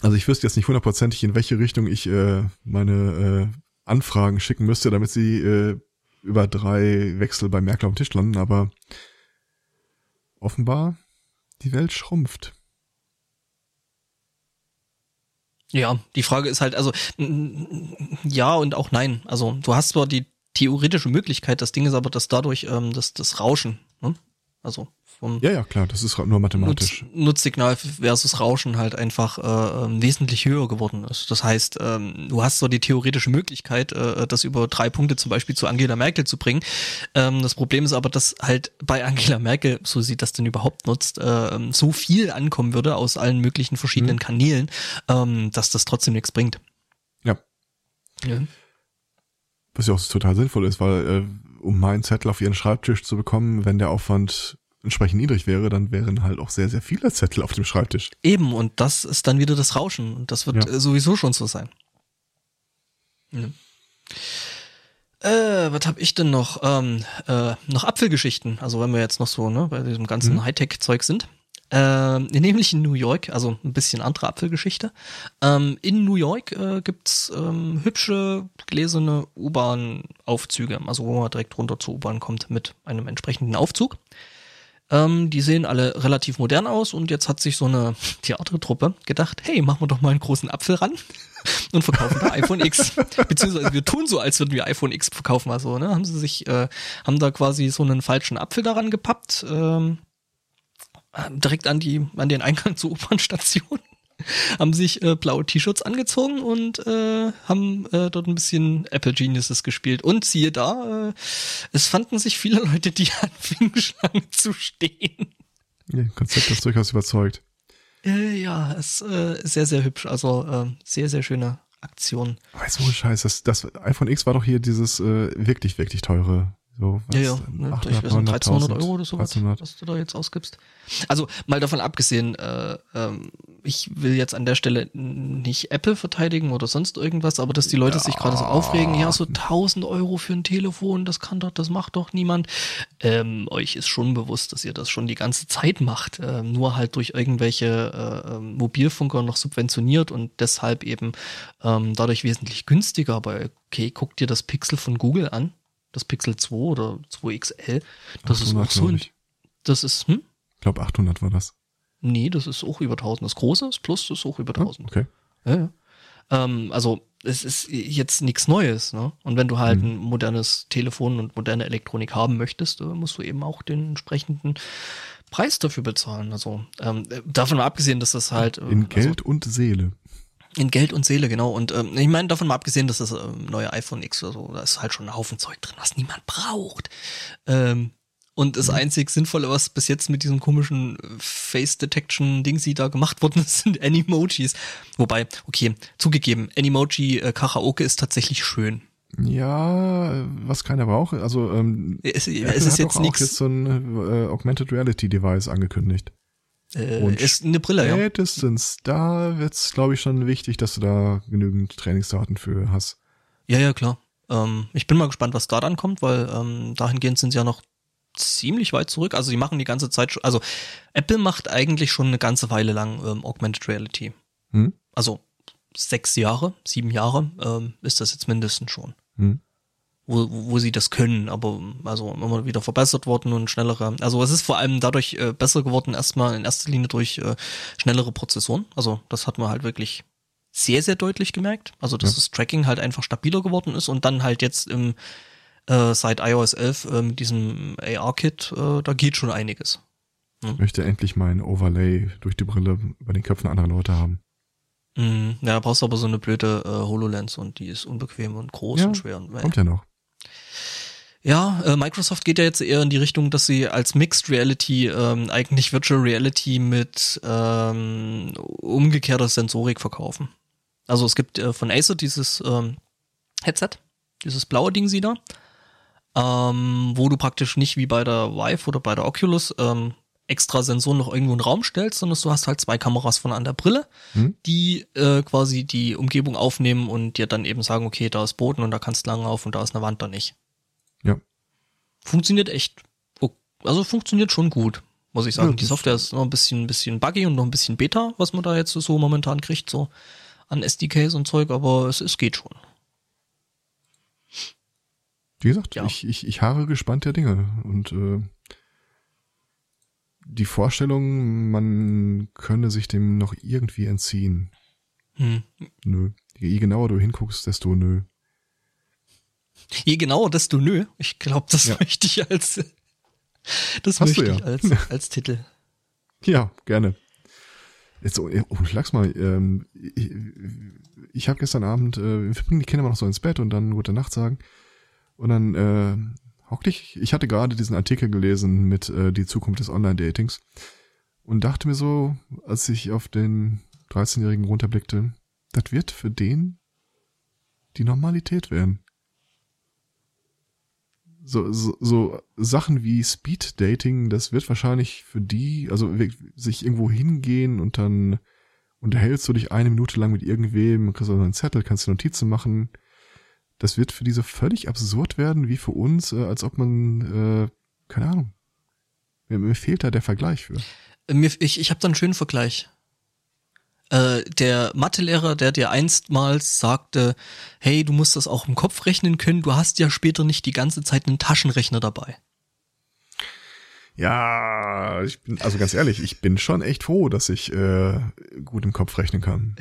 Also ich wüsste jetzt nicht hundertprozentig, in welche Richtung ich äh, meine äh, Anfragen schicken müsste, damit sie äh, über drei Wechsel bei Merkel auf dem Tisch landen, aber offenbar die Welt schrumpft. Ja, die Frage ist halt, also ja und auch nein. Also du hast zwar die theoretische Möglichkeit, das Ding ist aber, dass dadurch ähm, das, das Rauschen, ne? also vom Ja, ja, klar, das ist nur mathematisch. Nutz, Nutzsignal versus Rauschen halt einfach äh, ähm, wesentlich höher geworden ist. Das heißt, ähm, du hast so die theoretische Möglichkeit, äh, das über drei Punkte zum Beispiel zu Angela Merkel zu bringen. Ähm, das Problem ist aber, dass halt bei Angela Merkel, so sie das denn überhaupt nutzt, äh, so viel ankommen würde aus allen möglichen verschiedenen Mhm. Kanälen, ähm, dass das trotzdem nichts bringt. Ja. Ja. Was ja auch total sinnvoll ist, weil äh, um meinen Zettel auf ihren Schreibtisch zu bekommen, wenn der Aufwand entsprechend niedrig wäre, dann wären halt auch sehr, sehr viele Zettel auf dem Schreibtisch. Eben, und das ist dann wieder das Rauschen. Und das wird Ja. äh, sowieso schon so sein. Ja. Äh, was hab ich denn noch? Ähm, äh, noch Apfelgeschichten. Also wenn wir jetzt noch so ne, bei diesem ganzen Mhm. Hightech-Zeug sind. Ähm, nämlich in New York, also ein bisschen andere Apfelgeschichte. Ähm, in New York äh, gibt's ähm, hübsche gläserne U-Bahn-Aufzüge, also wo man direkt runter zur U-Bahn kommt mit einem entsprechenden Aufzug. Ähm, die sehen alle relativ modern aus und jetzt hat sich so eine [laughs] Theatertruppe gedacht, hey, machen wir doch mal einen großen Apfel ran [laughs] und verkaufen da iPhone X. [laughs] Beziehungsweise wir tun so, als würden wir iPhone X verkaufen. Also, ne, haben sie sich, äh, haben da quasi so einen falschen Apfel daran gepappt, ähm, äh, direkt an die, an den Eingang zur U-Bahn-Station. [laughs] haben sich äh, blaue T-Shirts angezogen und äh, haben äh, dort ein bisschen Apple Geniuses gespielt. Und siehe da, äh, es fanden sich viele Leute, die anfingen, [laughs] Schlange zu stehen. Ja, Konzept ist durchaus überzeugt. Ja, ist äh, sehr, sehr hübsch. Also äh, sehr, sehr schöne Aktion. Aber jetzt ohne Scheiß, das, das iPhone X war doch hier dieses äh, wirklich, wirklich teure. So, was Ja, ja, denn? ne, 800, ich weiß nicht, 1300 900, Euro oder sowas, 1300. was du da jetzt ausgibst. Also mal davon abgesehen, äh, ähm, ich will jetzt an der Stelle nicht Apple verteidigen oder sonst irgendwas, aber dass die Leute sich gerade so aufregen, ja, so 1000 Euro für ein Telefon, das kann doch, das macht doch niemand. Ähm, euch ist schon bewusst, dass ihr das schon die ganze Zeit macht, ähm, nur halt durch irgendwelche äh, ähm, Mobilfunker noch subventioniert und deshalb eben ähm, dadurch wesentlich günstiger. Aber okay, guck dir das Pixel von Google an das Pixel 2 oder 2XL. Das ist 800, auch so ein, ich. das ist, hm? Ich glaube 800 war das. Nee, das ist auch über 1000. Das große, das Plus, das ist auch über Ja, 1000. okay. Ja, ja. Ähm, also es ist jetzt nichts Neues, ne? Und wenn du halt mhm. ein modernes Telefon und moderne Elektronik haben möchtest, äh, musst du eben auch den entsprechenden Preis dafür bezahlen. Also ähm, davon mal abgesehen, dass das halt äh, in Geld also, und Seele. In Geld und Seele, genau. Und ähm, ich meine, davon mal abgesehen, dass das ähm, neue iPhone X oder so, da ist halt schon ein Haufen Zeug drin, was niemand braucht. Ähm, und das mhm. einzig Sinnvolle, was bis jetzt mit diesem komischen Face Detection Ding sie da gemacht worden ist, [laughs] sind Animojis. Wobei, okay, zugegeben, Animoji äh, Karaoke ist tatsächlich schön. Ja, was keiner braucht. Also ähm, es, es ist jetzt nichts. jetzt so ein äh, Augmented Reality Device angekündigt. Äh, Und ist eine Brille, ja. Spätestens da wird's, glaube ich, schon wichtig, dass du da genügend Trainingsdaten für hast. Ja, ja, klar. Ähm, ich bin mal gespannt, was da dann kommt, weil ähm, dahingehend sind sie ja noch ziemlich weit zurück. Also die machen die ganze Zeit schon, also Apple macht eigentlich schon eine ganze Weile lang ähm, Augmented Reality. Hm? Also sechs Jahre, sieben Jahre ähm, ist das jetzt mindestens schon. Hm. Wo, wo sie das können, aber also immer wieder verbessert worden und schnellere. Also es ist vor allem dadurch äh, besser geworden, erstmal in erster Linie durch äh, schnellere Prozessoren. Also das hat man halt wirklich sehr, sehr deutlich gemerkt. Also dass ja. das Tracking halt einfach stabiler geworden ist und dann halt jetzt im äh, seit iOS 11 äh, mit diesem AR-Kit, äh, da geht schon einiges. Hm? Ich möchte endlich mein Overlay durch die Brille bei den Köpfen anderer Leute haben. Mm, ja, brauchst aber so eine blöde äh, HoloLens und die ist unbequem und groß ja, und schwer. Und, äh. Kommt ja noch. Ja, äh, Microsoft geht ja jetzt eher in die Richtung, dass sie als Mixed Reality ähm, eigentlich Virtual Reality mit ähm, umgekehrter Sensorik verkaufen. Also es gibt äh, von Acer dieses ähm, Headset, dieses blaue Ding sie da ähm, wo du praktisch nicht wie bei der Vive oder bei der Oculus ähm, extra Sensoren noch irgendwo in den Raum stellst, sondern du hast halt zwei Kameras von an der Brille, hm? die äh, quasi die Umgebung aufnehmen und dir dann eben sagen, okay, da ist Boden und da kannst du lang auf und da ist eine Wand da nicht. Ja. Funktioniert echt, also funktioniert schon gut, muss ich sagen. Ja, die Software ist noch ein bisschen, ein bisschen buggy und noch ein bisschen Beta, was man da jetzt so momentan kriegt, so an SDKs und Zeug, aber es, es geht schon. Wie gesagt, ja. ich, ich, ich harre gespannt der Dinge und äh, die Vorstellung, man könne sich dem noch irgendwie entziehen. Hm. Nö. Je genauer du hinguckst, desto nö. Je genauer, desto nö. Ich glaube, das ja. möchte ich als das Hast möchte ja. ich als, [laughs] als Titel. Ja, gerne. Jetzt, oh, oh sag's mal, ähm, ich, ich habe gestern Abend, äh, wir bringen die Kinder mal noch so ins Bett und dann gute Nacht sagen. Und dann äh, hockte ich, ich hatte gerade diesen Artikel gelesen mit äh, die Zukunft des Online-Datings und dachte mir so, als ich auf den 13-Jährigen runterblickte, das wird für den die Normalität werden. So, so, so Sachen wie Speed Dating, das wird wahrscheinlich für die, also sich irgendwo hingehen und dann unterhältst du dich eine Minute lang mit irgendwem, kriegst du einen Zettel, kannst du Notizen machen, das wird für diese völlig absurd werden, wie für uns, äh, als ob man, äh, keine Ahnung. Mir, mir fehlt da der Vergleich für. Mir, ich ich habe da einen schönen Vergleich. Äh, der Mathelehrer, der dir einstmals sagte, hey, du musst das auch im Kopf rechnen können, du hast ja später nicht die ganze Zeit einen Taschenrechner dabei. Ja, ich bin, also ganz ehrlich, ich bin schon echt froh, dass ich äh, gut im Kopf rechnen kann.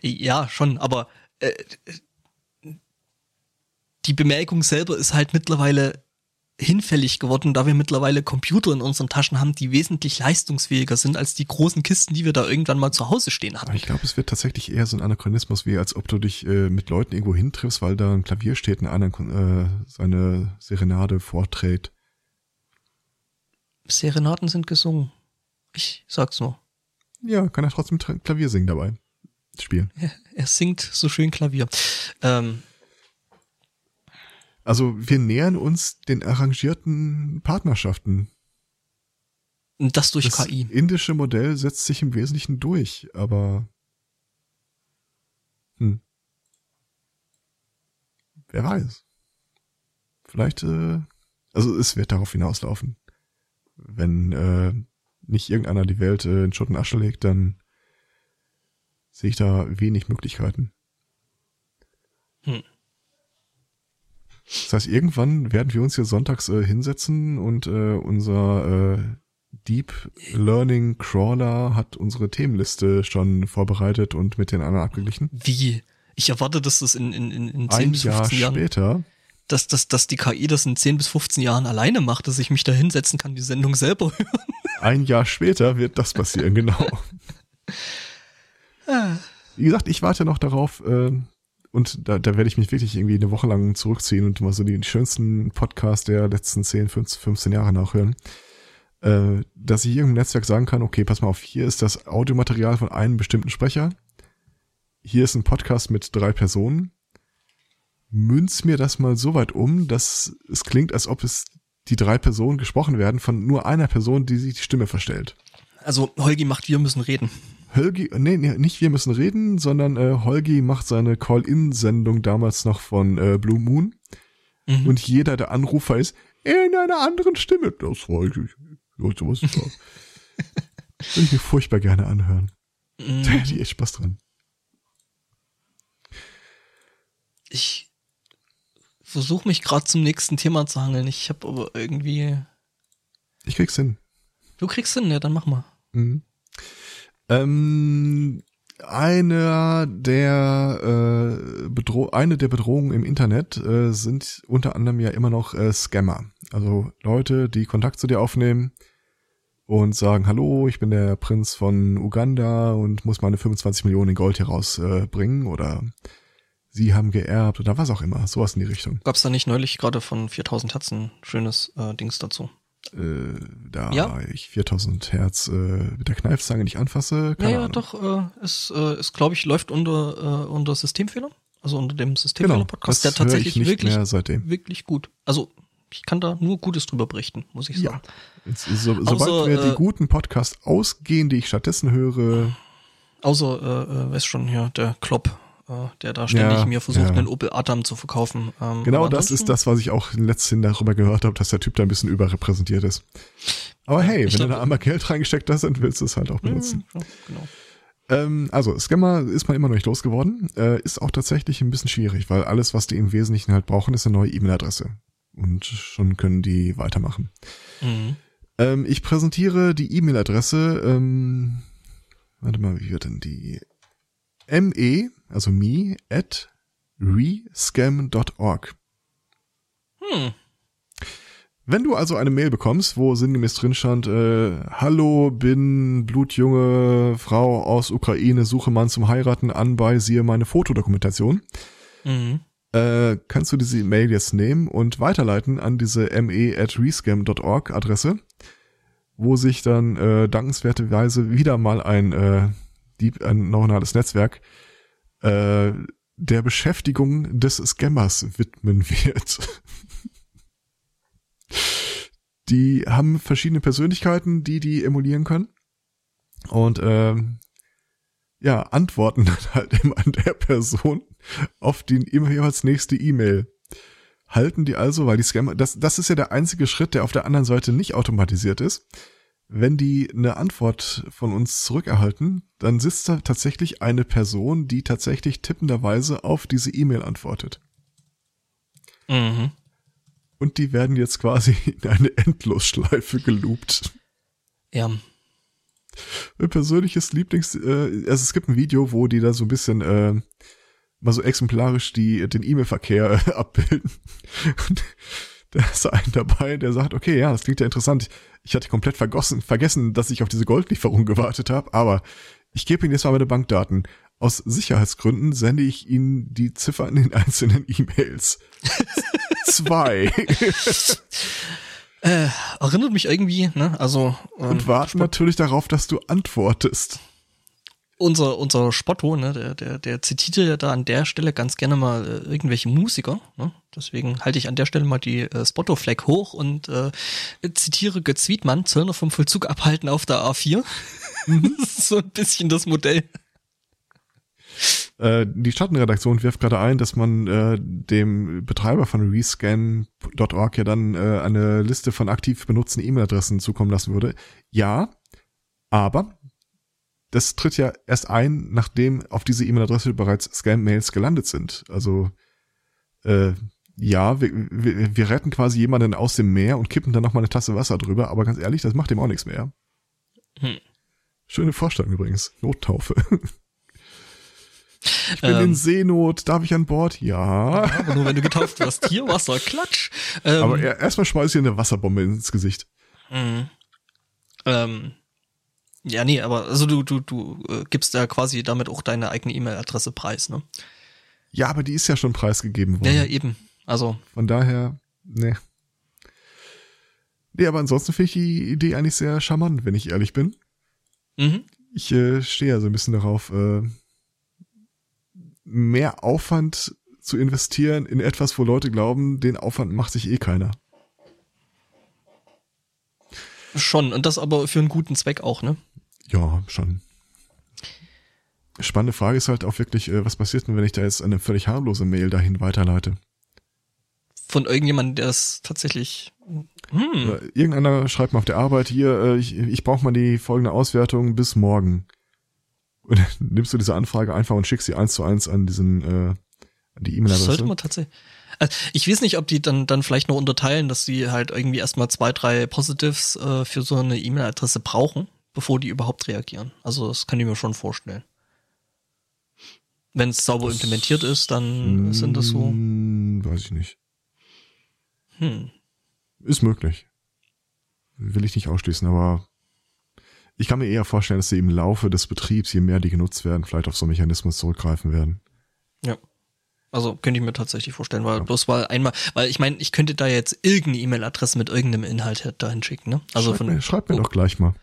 Ja, schon, aber äh, die Bemerkung selber ist halt mittlerweile hinfällig geworden, da wir mittlerweile Computer in unseren Taschen haben, die wesentlich leistungsfähiger sind als die großen Kisten, die wir da irgendwann mal zu Hause stehen hatten. Ich glaube, es wird tatsächlich eher so ein Anachronismus, wie als ob du dich äh, mit Leuten irgendwo hintriffst, weil da ein Klavier steht und einer äh, seine Serenade vorträgt. Serenaden sind gesungen. Ich sag's nur. Ja, kann er trotzdem Klavier singen dabei. Spielen. Er, [laughs] er singt so schön Klavier. Ähm, also wir nähern uns den arrangierten Partnerschaften. Das durch das KI. indische Modell setzt sich im Wesentlichen durch, aber hm. wer weiß. Vielleicht, äh, also es wird darauf hinauslaufen. Wenn äh, nicht irgendeiner die Welt äh, in Schutt und Asche legt, dann sehe ich da wenig Möglichkeiten. Hm. Das heißt, irgendwann werden wir uns hier sonntags äh, hinsetzen und äh, unser äh, Deep Learning Crawler hat unsere Themenliste schon vorbereitet und mit den anderen abgeglichen. Wie? Ich erwarte, dass das in, in, in, in 10 Ein bis Jahr 15 Jahren, später. dass, dass, dass die KI das in 10 bis 15 Jahren alleine macht, dass ich mich da hinsetzen kann, die Sendung selber [laughs] hören. Ein Jahr später wird das passieren, genau. [laughs] Wie gesagt, ich warte noch darauf, äh, und da, da werde ich mich wirklich irgendwie eine Woche lang zurückziehen und mal so die schönsten Podcasts der letzten 10, 15, 15 Jahre nachhören, äh, dass ich irgendeinem Netzwerk sagen kann, okay, pass mal auf, hier ist das Audiomaterial von einem bestimmten Sprecher, hier ist ein Podcast mit drei Personen, münz mir das mal so weit um, dass es klingt, als ob es die drei Personen gesprochen werden von nur einer Person, die sich die Stimme verstellt. Also Holgi macht, wir müssen reden. Holgi, nee, nee, nicht wir müssen reden, sondern äh, Holgi macht seine Call-In-Sendung damals noch von äh, Blue Moon. Mhm. Und jeder der Anrufer ist in einer anderen Stimme. Das wollte ich. Ja, sowas ist das. [laughs] Würde ich mir furchtbar gerne anhören. Da hätte ich echt Spaß dran. Ich versuche mich gerade zum nächsten Thema zu hangeln. Ich habe aber irgendwie. Ich krieg's hin. Du kriegst hin, ja, dann mach mal. Mhm. Ähm, einer der äh, Bedro eine der Bedrohungen im Internet äh, sind unter anderem ja immer noch äh, Scammer. Also Leute, die Kontakt zu dir aufnehmen und sagen, hallo, ich bin der Prinz von Uganda und muss meine 25 Millionen in Gold hier rausbringen äh, oder sie haben geerbt oder was auch immer, sowas in die Richtung. Gab's da nicht neulich gerade von 4000 Hertz ein schönes äh, Dings dazu? Äh, da Ja. ich 4000 Hertz äh, mit der Kneifzange nicht anfasse, keine Naja, Ahnung. doch, äh, es, äh, es glaube ich, läuft unter, äh, unter Systemfehler. Also unter dem Genau, Systemfehler-Podcast, der das höre tatsächlich wirklich, mehr seitdem. wirklich gut. Also, ich kann da nur Gutes drüber berichten, muss ich sagen. Jetzt, so, sobald Außer, mir die äh, guten Podcasts ausgehen, die ich stattdessen höre, Außer, äh, äh, weiß schon hier, der Klopp, der da ständig Ja, mir versucht, ja. einen Opel Adam zu verkaufen. Ähm, genau das ist das, was ich auch letztens darüber gehört habe, dass der Typ da ein bisschen überrepräsentiert ist. Aber hey, wenn ich du glaub- da einmal Geld reingesteckt hast, dann willst du es halt auch benutzen. Ja, genau. Ähm, also, Scammer ist man immer noch nicht losgeworden. Äh, ist auch tatsächlich ein bisschen schwierig, weil alles, was die im Wesentlichen halt brauchen, ist eine neue E-Mail-Adresse. Und schon können die weitermachen. Mhm. Ähm, ich präsentiere die E-Mail-Adresse, ähm, warte mal, wie wird denn die? me, also me, at rescam.org. Hm. Wenn du also eine Mail bekommst, wo sinngemäß drin stand, äh, Hallo, bin blutjunge Frau aus Ukraine, suche Mann zum Heiraten an bei, siehe meine Fotodokumentation, Mhm. äh, kannst du diese Mail jetzt nehmen und weiterleiten an diese me at rescam.org Adresse, wo sich dann äh, dankenswerterweise wieder mal ein, äh, Dieb, ein neuronales Netzwerk äh, der Beschäftigung des Scammers widmen wird. [laughs] Die haben verschiedene Persönlichkeiten, die die emulieren können. Und ähm, ja, antworten [laughs] dann halt immer an der Person auf die immer jeweils nächste E-Mail. Halten die also, weil die Scammer, das, das ist ja der einzige Schritt, der auf der anderen Seite nicht automatisiert ist. Wenn die eine Antwort von uns zurückerhalten, dann sitzt da tatsächlich eine Person, die tatsächlich tippenderweise auf diese E-Mail antwortet. Mhm. Und die werden jetzt quasi in eine Endlosschleife geloopt. Ja. Mein persönliches Lieblings, äh, also es gibt ein Video, wo die da so ein bisschen äh, mal so exemplarisch die den E-Mail-Verkehr äh, abbilden. Und [laughs] da ist ein dabei, der sagt, okay, ja, das klingt ja interessant. Ich hatte komplett vergossen, vergessen, dass ich auf diese Goldlieferung gewartet habe, aber ich gebe Ihnen jetzt mal meine Bankdaten. Aus Sicherheitsgründen sende ich Ihnen die Ziffern in den einzelnen [laughs] E-Mails. Zwei. [laughs] Äh, erinnert mich irgendwie, ne? Also ähm, Und warten natürlich darauf, dass du antwortest. Unser unser Spotto, ne, der der der zitiert ja da an der Stelle ganz gerne mal äh, irgendwelche Musiker, ne? Deswegen halte ich an der Stelle mal die äh, Spotto Flag hoch und äh, zitiere Götz Wiedmann, Zöllner vom Vollzug abhalten auf der A4. das ist so ein bisschen das Modell. Äh, die Schattenredaktion wirft gerade ein, dass man äh, dem Betreiber von rescan.org ja dann äh, eine Liste von aktiv benutzten E-Mail-Adressen zukommen lassen würde. Ja, aber das tritt ja erst ein, nachdem auf diese E-Mail-Adresse bereits Scam-Mails gelandet sind. Also äh, ja, wir, wir, wir retten quasi jemanden aus dem Meer und kippen dann noch mal eine Tasse Wasser drüber, aber ganz ehrlich, das macht dem auch nichts mehr. Hm. Schöne Vorstellung übrigens. Nottaufe. [laughs] Ich bin Ähm. in Seenot, darf ich an Bord? Ja. Aber nur wenn du getauft wirst. Hier Wasser, Klatsch. Ähm, Aber er- erstmal schmeiß ich dir eine Wasserbombe ins Gesicht. Mhm. Ähm, ja, nee, aber also du, du, du äh, gibst ja quasi damit auch deine eigene E-Mail-Adresse preis, ne? Ja, aber die ist ja schon preisgegeben Ja, worden. ja, eben. Also, Von daher, ne. Nee, aber ansonsten finde ich die Idee eigentlich sehr charmant, wenn ich ehrlich bin. mhm. Ich äh, stehe ja so ein bisschen darauf, äh, mehr Aufwand zu investieren in etwas, wo Leute glauben, den Aufwand macht sich eh keiner. schon. Und das aber für einen guten Zweck auch, ne? Ja, schon. Spannende Frage ist halt auch wirklich, äh, was passiert denn, wenn ich da jetzt eine völlig harmlose Mail dahin weiterleite? Von irgendjemandem, der es tatsächlich. Hm. Äh, Irgendeiner schreibt mal auf der Arbeit hier, äh, ich, ich brauche mal die folgende Auswertung bis morgen. Und dann [laughs] nimmst du diese Anfrage einfach und schickst sie eins zu eins an diesen äh, an die E-Mail-Adresse. sollte man tatsächlich. Also ich weiß nicht, ob die dann, dann vielleicht noch unterteilen, dass sie halt irgendwie erstmal zwei, drei Positives äh, für so eine E-Mail-Adresse brauchen, bevor die überhaupt reagieren. Also das kann ich mir schon vorstellen. Wenn es sauber implementiert ist, dann sind das so. Hm, Weiß ich nicht. Hm. Ist möglich. Will ich nicht ausschließen, aber ich kann mir eher vorstellen, dass sie im Laufe des Betriebs, je mehr die genutzt werden, vielleicht auf so einen Mechanismus zurückgreifen werden. Ja. Also könnte ich mir tatsächlich vorstellen, weil bloß weil einmal, weil ich meine, ich könnte da jetzt irgendeine E-Mail-Adresse mit irgendeinem Inhalt dahin schicken, ne? Also schreib von mir, schreib mir oh, doch gleich mal.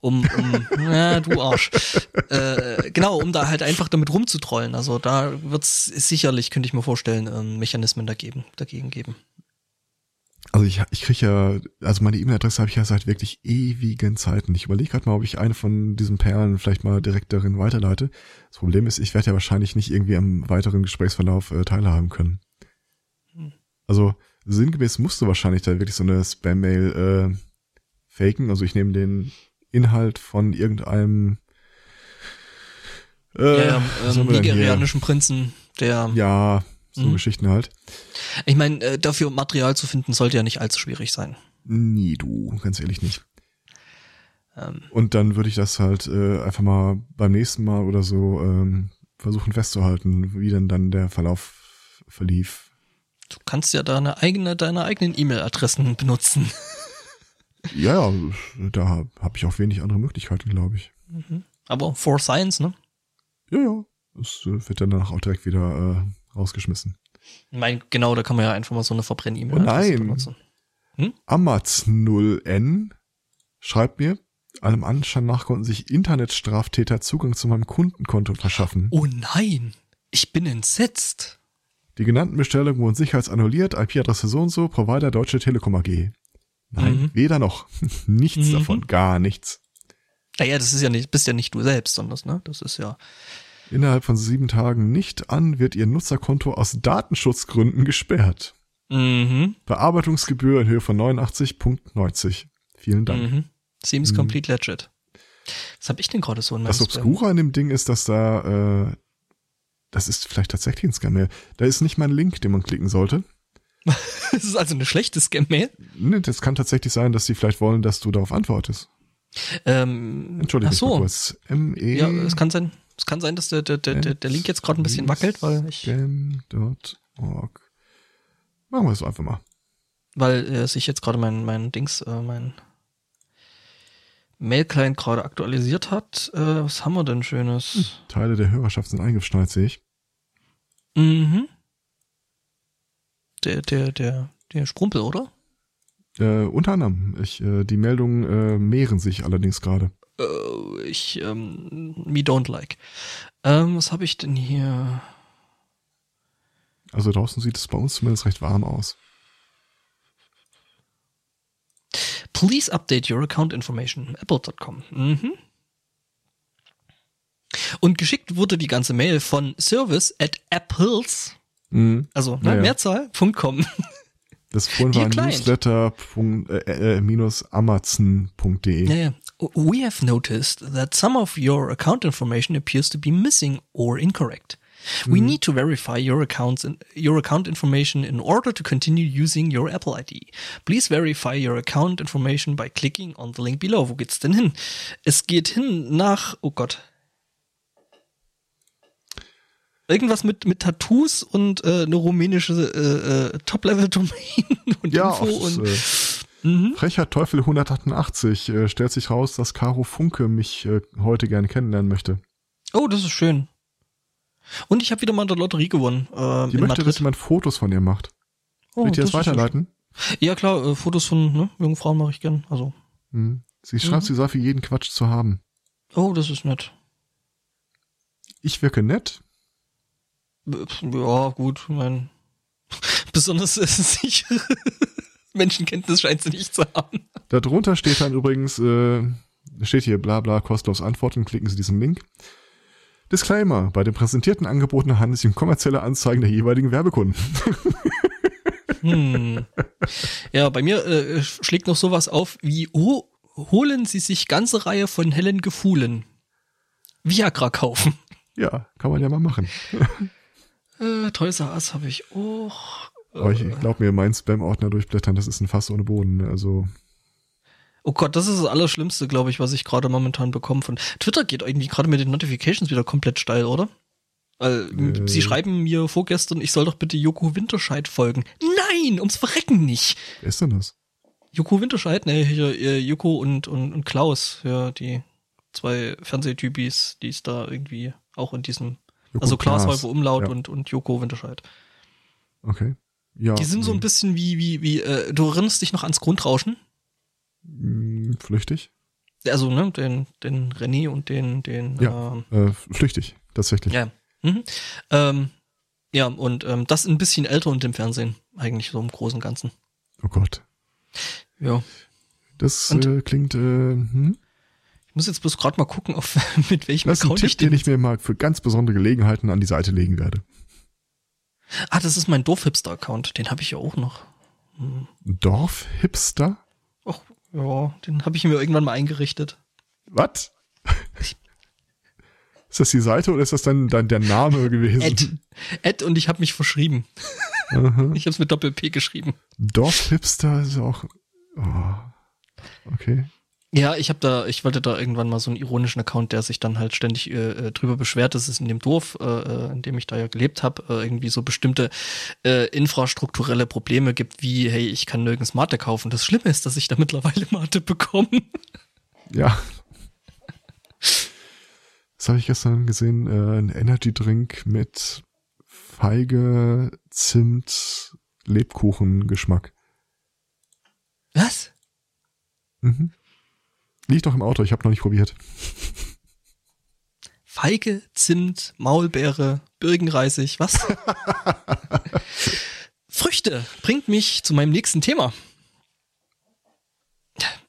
Um, um ja, du Arsch. [laughs] äh, genau, um da halt einfach damit rumzutrollen. Also da wird's sicherlich, könnte ich mir vorstellen, ähm, Mechanismen dagegen, dagegen geben. Also ich, ich kriege ja, also meine E-Mail-Adresse habe ich ja seit wirklich ewigen Zeiten. Ich überlege gerade mal, ob ich eine von diesen Perlen vielleicht mal direkt darin weiterleite. Das Problem ist, ich werde ja wahrscheinlich nicht irgendwie am weiteren Gesprächsverlauf äh, teilhaben können. Also sinngemäß musst du wahrscheinlich da wirklich so eine Spam-Mail äh, faken. Also ich nehme den Inhalt von irgendeinem äh, ja, ja, ähm, nigerianischen Prinzen, der, Ja, so Mhm. Geschichten halt. ich meine, äh, dafür Material zu finden, sollte ja nicht allzu schwierig sein. Nie du, ganz ehrlich nicht. Ähm, Und dann würde ich das halt äh, einfach mal beim nächsten Mal oder so ähm, versuchen festzuhalten, wie denn dann der Verlauf verlief. du kannst ja deine eigene, deine eigenen E-Mail-Adressen benutzen. Ja, ja, da habe hab ich auch wenig andere Möglichkeiten, glaube ich. Aber for Science, ne? Ja, ja. Es äh, wird dann danach auch direkt wieder äh, rausgeschmissen. Ich meine, genau, da kann man ja einfach mal so eine verbrennen Oh nein. benutzen. Amaz0n schreibt mir, allem Anschein nach konnten sich Internetstraftäter Zugang zu meinem Kundenkonto verschaffen. Oh nein, ich bin entsetzt. Die genannten Bestellungen wurden sicherheitsannulliert, IP-Adresse so und so, Provider Deutsche Telekom AG. Nein, Mhm. weder noch. [laughs] nichts Mhm. davon, gar nichts. Naja, das ist ja nicht, bist ja nicht du selbst, sondern das, ne? Das ist ja. Innerhalb von sieben Tagen nicht an wird Ihr Nutzerkonto aus Datenschutzgründen gesperrt. Mhm. Bearbeitungsgebühr in Höhe von 89,90. Vielen Dank. Mhm. Seems complete legit. Was hab ich denn gerade so in meinem Das Obskure an dem Ding ist, dass da, äh, das ist vielleicht tatsächlich ein Scam-Mail. Da ist nicht mal ein Link, den man klicken sollte. [laughs] Das ist also eine schlechte Scam-Mail. Ne, Das kann tatsächlich sein, dass die vielleicht wollen, dass du darauf antwortest. Ähm, Entschuldige ach so. kurz. ME Ja, es kann sein, es kann sein, dass der, der, der, der, der Link jetzt gerade ein bisschen wackelt, weil ich, Scam.org. Machen wir es einfach mal. weil äh, sich jetzt gerade mein, mein Dings, äh, mein Mail-Client gerade aktualisiert hat. Äh, was haben wir denn Schönes? Teile der Hörerschaft sind eingeschneit, sehe ich. Mhm. Der, der, der, der Sprumpel, oder? Äh, unter anderem. Ich, äh, die Meldungen äh, mehren sich allerdings gerade. Äh, ich, ähm, me don't like. Ähm, was habe ich denn hier? Also draußen sieht es bei uns zumindest recht warm aus. Please update your account information. Apple.com. Mhm. Und geschickt wurde die ganze Mail von service at apples, Mhm. also ne, ja. Mehrzahl.com. Das vorhin Dear war Client. newsletter. Äh, äh, minus amazon.de. Ja, ja. We have noticed that some of your account information appears to be missing or incorrect. We need to verify your accounts your account information in order to continue using your Apple ID. Please verify your account information by clicking on the link below. Wo geht's denn hin? Es geht hin nach, oh Gott. Irgendwas mit, mit Tattoos und äh, eine rumänische äh, äh, Top-Level-Domain [laughs] und Ja, Info das, und äh, mhm. Frecher Teufel 188 äh, stellt sich raus, dass Caro Funke mich äh, heute gerne kennenlernen möchte. Oh, das ist schön. Und ich habe wieder mal in der Lotterie gewonnen. Ähm, Die möchte, Madrid. dass jemand Fotos von ihr macht. oh, Will ich dir das ja weiterleiten? Ja klar, äh, Fotos von ne, jungen Frauen mache ich gern. Also, Hm. Sie schreibt, Mhm. sie sei für jeden Quatsch zu haben. oh, das ist nett. Ich wirke nett. Ja, gut, ich mein besonders [laughs] sichere Menschenkenntnis scheint sie nicht zu haben. Darunter steht dann übrigens, äh, steht hier bla bla kostenlos antworten, klicken Sie diesen Link. Disclaimer, bei den präsentierten Angeboten handelt es sich um kommerzielle Anzeigen der jeweiligen Werbekunden. [laughs] Hm. Ja, bei mir äh, schlägt noch sowas auf wie, oh, holen Sie sich ganze Reihe von hellen Gefühlen. Viagra kaufen. ja, kann man ja mal machen. [laughs] Äh, Toys R Us habe ich auch. Aber ich glaub mir, mein Spam-Ordner durchblättern, das ist ein Fass ohne Boden. ne? Also, Oh Gott, das ist das Allerschlimmste, glaube ich, was ich gerade momentan bekomme von Twitter geht irgendwie gerade mit den Notifications wieder komplett steil, oder? Weil Äh. sie schreiben mir vorgestern, ich soll doch bitte Joko Winterscheid folgen. Nein, ums Verrecken nicht. wer ist denn das? Joko Winterscheid, ne, hier, äh, Joko und, und, und Klaus, ja, die zwei Fernsehtypis, die es da irgendwie auch in diesem, Joko also Klaas. Häufer Umlaut Ja. und, und Joko Winterscheid. Okay. Ja. Die sind so ein bisschen wie, wie, wie, äh, du erinnerst dich noch ans Grundrauschen? Hm, Flüchtig? Also, ne, den, den René und den, den, Ja. ähm, Äh, flüchtig, tatsächlich. Ja. Mhm. Ähm, ja, und ähm, das ein bisschen älter und im Fernsehen, eigentlich so im Großen und Ganzen. Oh Gott. Ja. Das Und- äh, klingt, äh, hm? Ich muss jetzt bloß gerade mal gucken, auf, [laughs] mit welchem Das ist ein Account ich Tipp, den den. ich mir mal für ganz besondere Gelegenheiten an die Seite legen werde. Ah, das ist mein Dorfhipster-Account. Den habe ich ja auch noch. Dorf-Hipster? Ach, ja, den habe ich mir irgendwann mal eingerichtet. Was? [laughs] Ist das die Seite oder ist das dann, dann der Name gewesen? Ed. Ed und ich habe mich verschrieben. Aha. Ich habe es mit Doppel-P geschrieben. Dorf-Hipster ist auch. Oh. Okay. Ja, ich habe da, ich wollte da irgendwann mal so einen ironischen Account, der sich dann halt ständig äh, äh, drüber beschwert, dass es in dem Dorf, äh, äh, in dem ich da ja gelebt habe, äh, irgendwie so bestimmte äh, infrastrukturelle Probleme gibt, wie, hey, ich kann nirgends Mate kaufen. Das Schlimme ist, dass ich da [laughs] mittlerweile Mate bekomme. Ja. Das habe ich gestern gesehen. Äh, ein Energy Drink mit Feige, Zimt, Lebkuchen-Geschmack. Was? Mhm. Liegt doch im Auto, ich habe noch nicht probiert. Feige, Zimt, Maulbeere, Birkenreisig, was? [laughs] Früchte bringt mich zu meinem nächsten Thema.